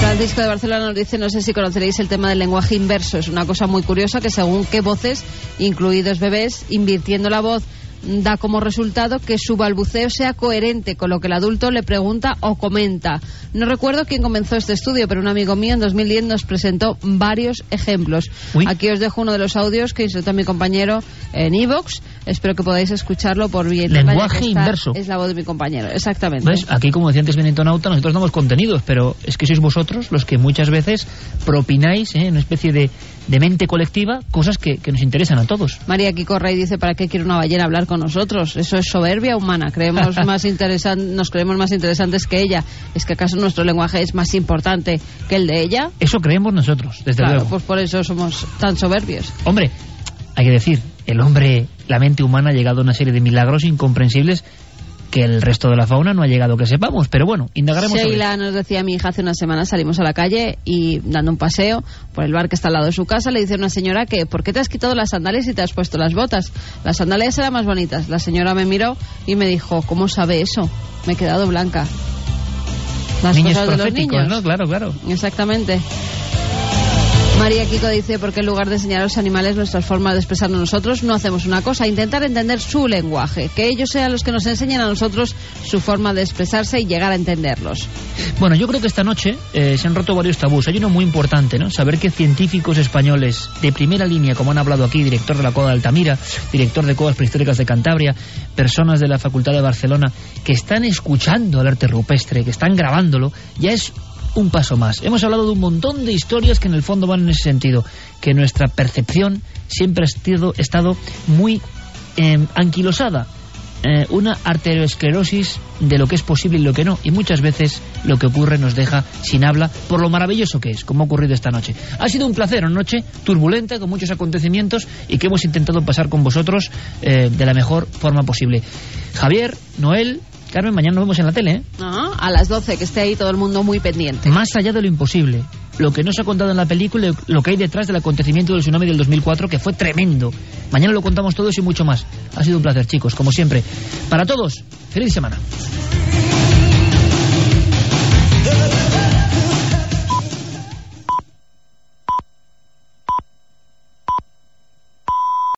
Speaker 6: Francisco de Barcelona nos dice, no sé si conoceréis el tema del lenguaje inverso. Es una cosa muy curiosa que según qué voces, incluidos bebés, invirtiendo la voz, da como resultado que su balbuceo sea coherente con lo que el adulto le pregunta o comenta. No recuerdo quién comenzó este estudio, pero un amigo mío en 2010 nos presentó varios ejemplos. Aquí os dejo uno de los audios que insertó mi compañero en Evox. Espero que podáis escucharlo por bien.
Speaker 3: Lenguaje inverso.
Speaker 6: Es la voz de mi compañero, exactamente.
Speaker 3: ¿Ves? Aquí, como decía antes Benitonauta, nosotros damos contenidos, pero es que sois vosotros los que muchas veces propináis, ¿eh? en una especie de, de mente colectiva, cosas que, que nos interesan a todos.
Speaker 6: María Kiko Rey dice, ¿para qué quiere una ballena hablar con nosotros? Eso es soberbia humana. Creemos más interesan nos creemos más interesantes que ella. ¿Es que acaso nuestro lenguaje es más importante que el de ella?
Speaker 3: Eso creemos nosotros, desde
Speaker 6: claro,
Speaker 3: luego.
Speaker 6: pues por eso somos tan soberbios.
Speaker 3: Hombre, hay que decir, el hombre, la mente humana ha llegado a una serie de milagros incomprensibles que el resto de la fauna no ha llegado que sepamos. Pero bueno, indagaremos
Speaker 6: Sheila nos decía, mi hija hace una semana salimos a la calle y dando un paseo por el bar que está al lado de su casa, le dice una señora que ¿por qué te has quitado las sandalias y te has puesto las botas? Las sandalias eran más bonitas. La señora me miró y me dijo, ¿cómo sabe eso? Me he quedado blanca. Las
Speaker 3: niños
Speaker 6: cosas de los niños.
Speaker 3: ¿no? Claro, claro.
Speaker 6: Exactamente. María Kiko dice, porque en lugar de enseñar a los animales nuestras formas de expresarnos nosotros, no hacemos una cosa, intentar entender su lenguaje, que ellos sean los que nos enseñen a nosotros su forma de expresarse y llegar a entenderlos.
Speaker 3: Bueno, yo creo que esta noche eh, se han roto varios tabús. Hay uno muy importante, ¿no? Saber que científicos españoles de primera línea, como han hablado aquí, director de la Coda de Altamira, director de Codas Prehistóricas de Cantabria, personas de la Facultad de Barcelona, que están escuchando el arte rupestre, que están grabándolo, ya es un paso más. Hemos hablado de un montón de historias que en el fondo van en ese sentido, que nuestra percepción siempre ha estado, estado muy eh, anquilosada. Eh, una arteriosclerosis de lo que es posible y lo que no. Y muchas veces lo que ocurre nos deja sin habla por lo maravilloso que es, como ha ocurrido esta noche. Ha sido un placer, una noche turbulenta, con muchos acontecimientos y que hemos intentado pasar con vosotros eh, de la mejor forma posible. Javier, Noel, Carmen, mañana nos vemos en la tele, ¿eh?
Speaker 6: A las 12, que esté ahí todo el mundo muy pendiente.
Speaker 3: Más allá de lo imposible. Lo que no se ha contado en la película, y lo que hay detrás del acontecimiento del tsunami del 2004, que fue tremendo. Mañana lo contamos todos y mucho más. Ha sido un placer, chicos, como siempre. Para todos, feliz semana.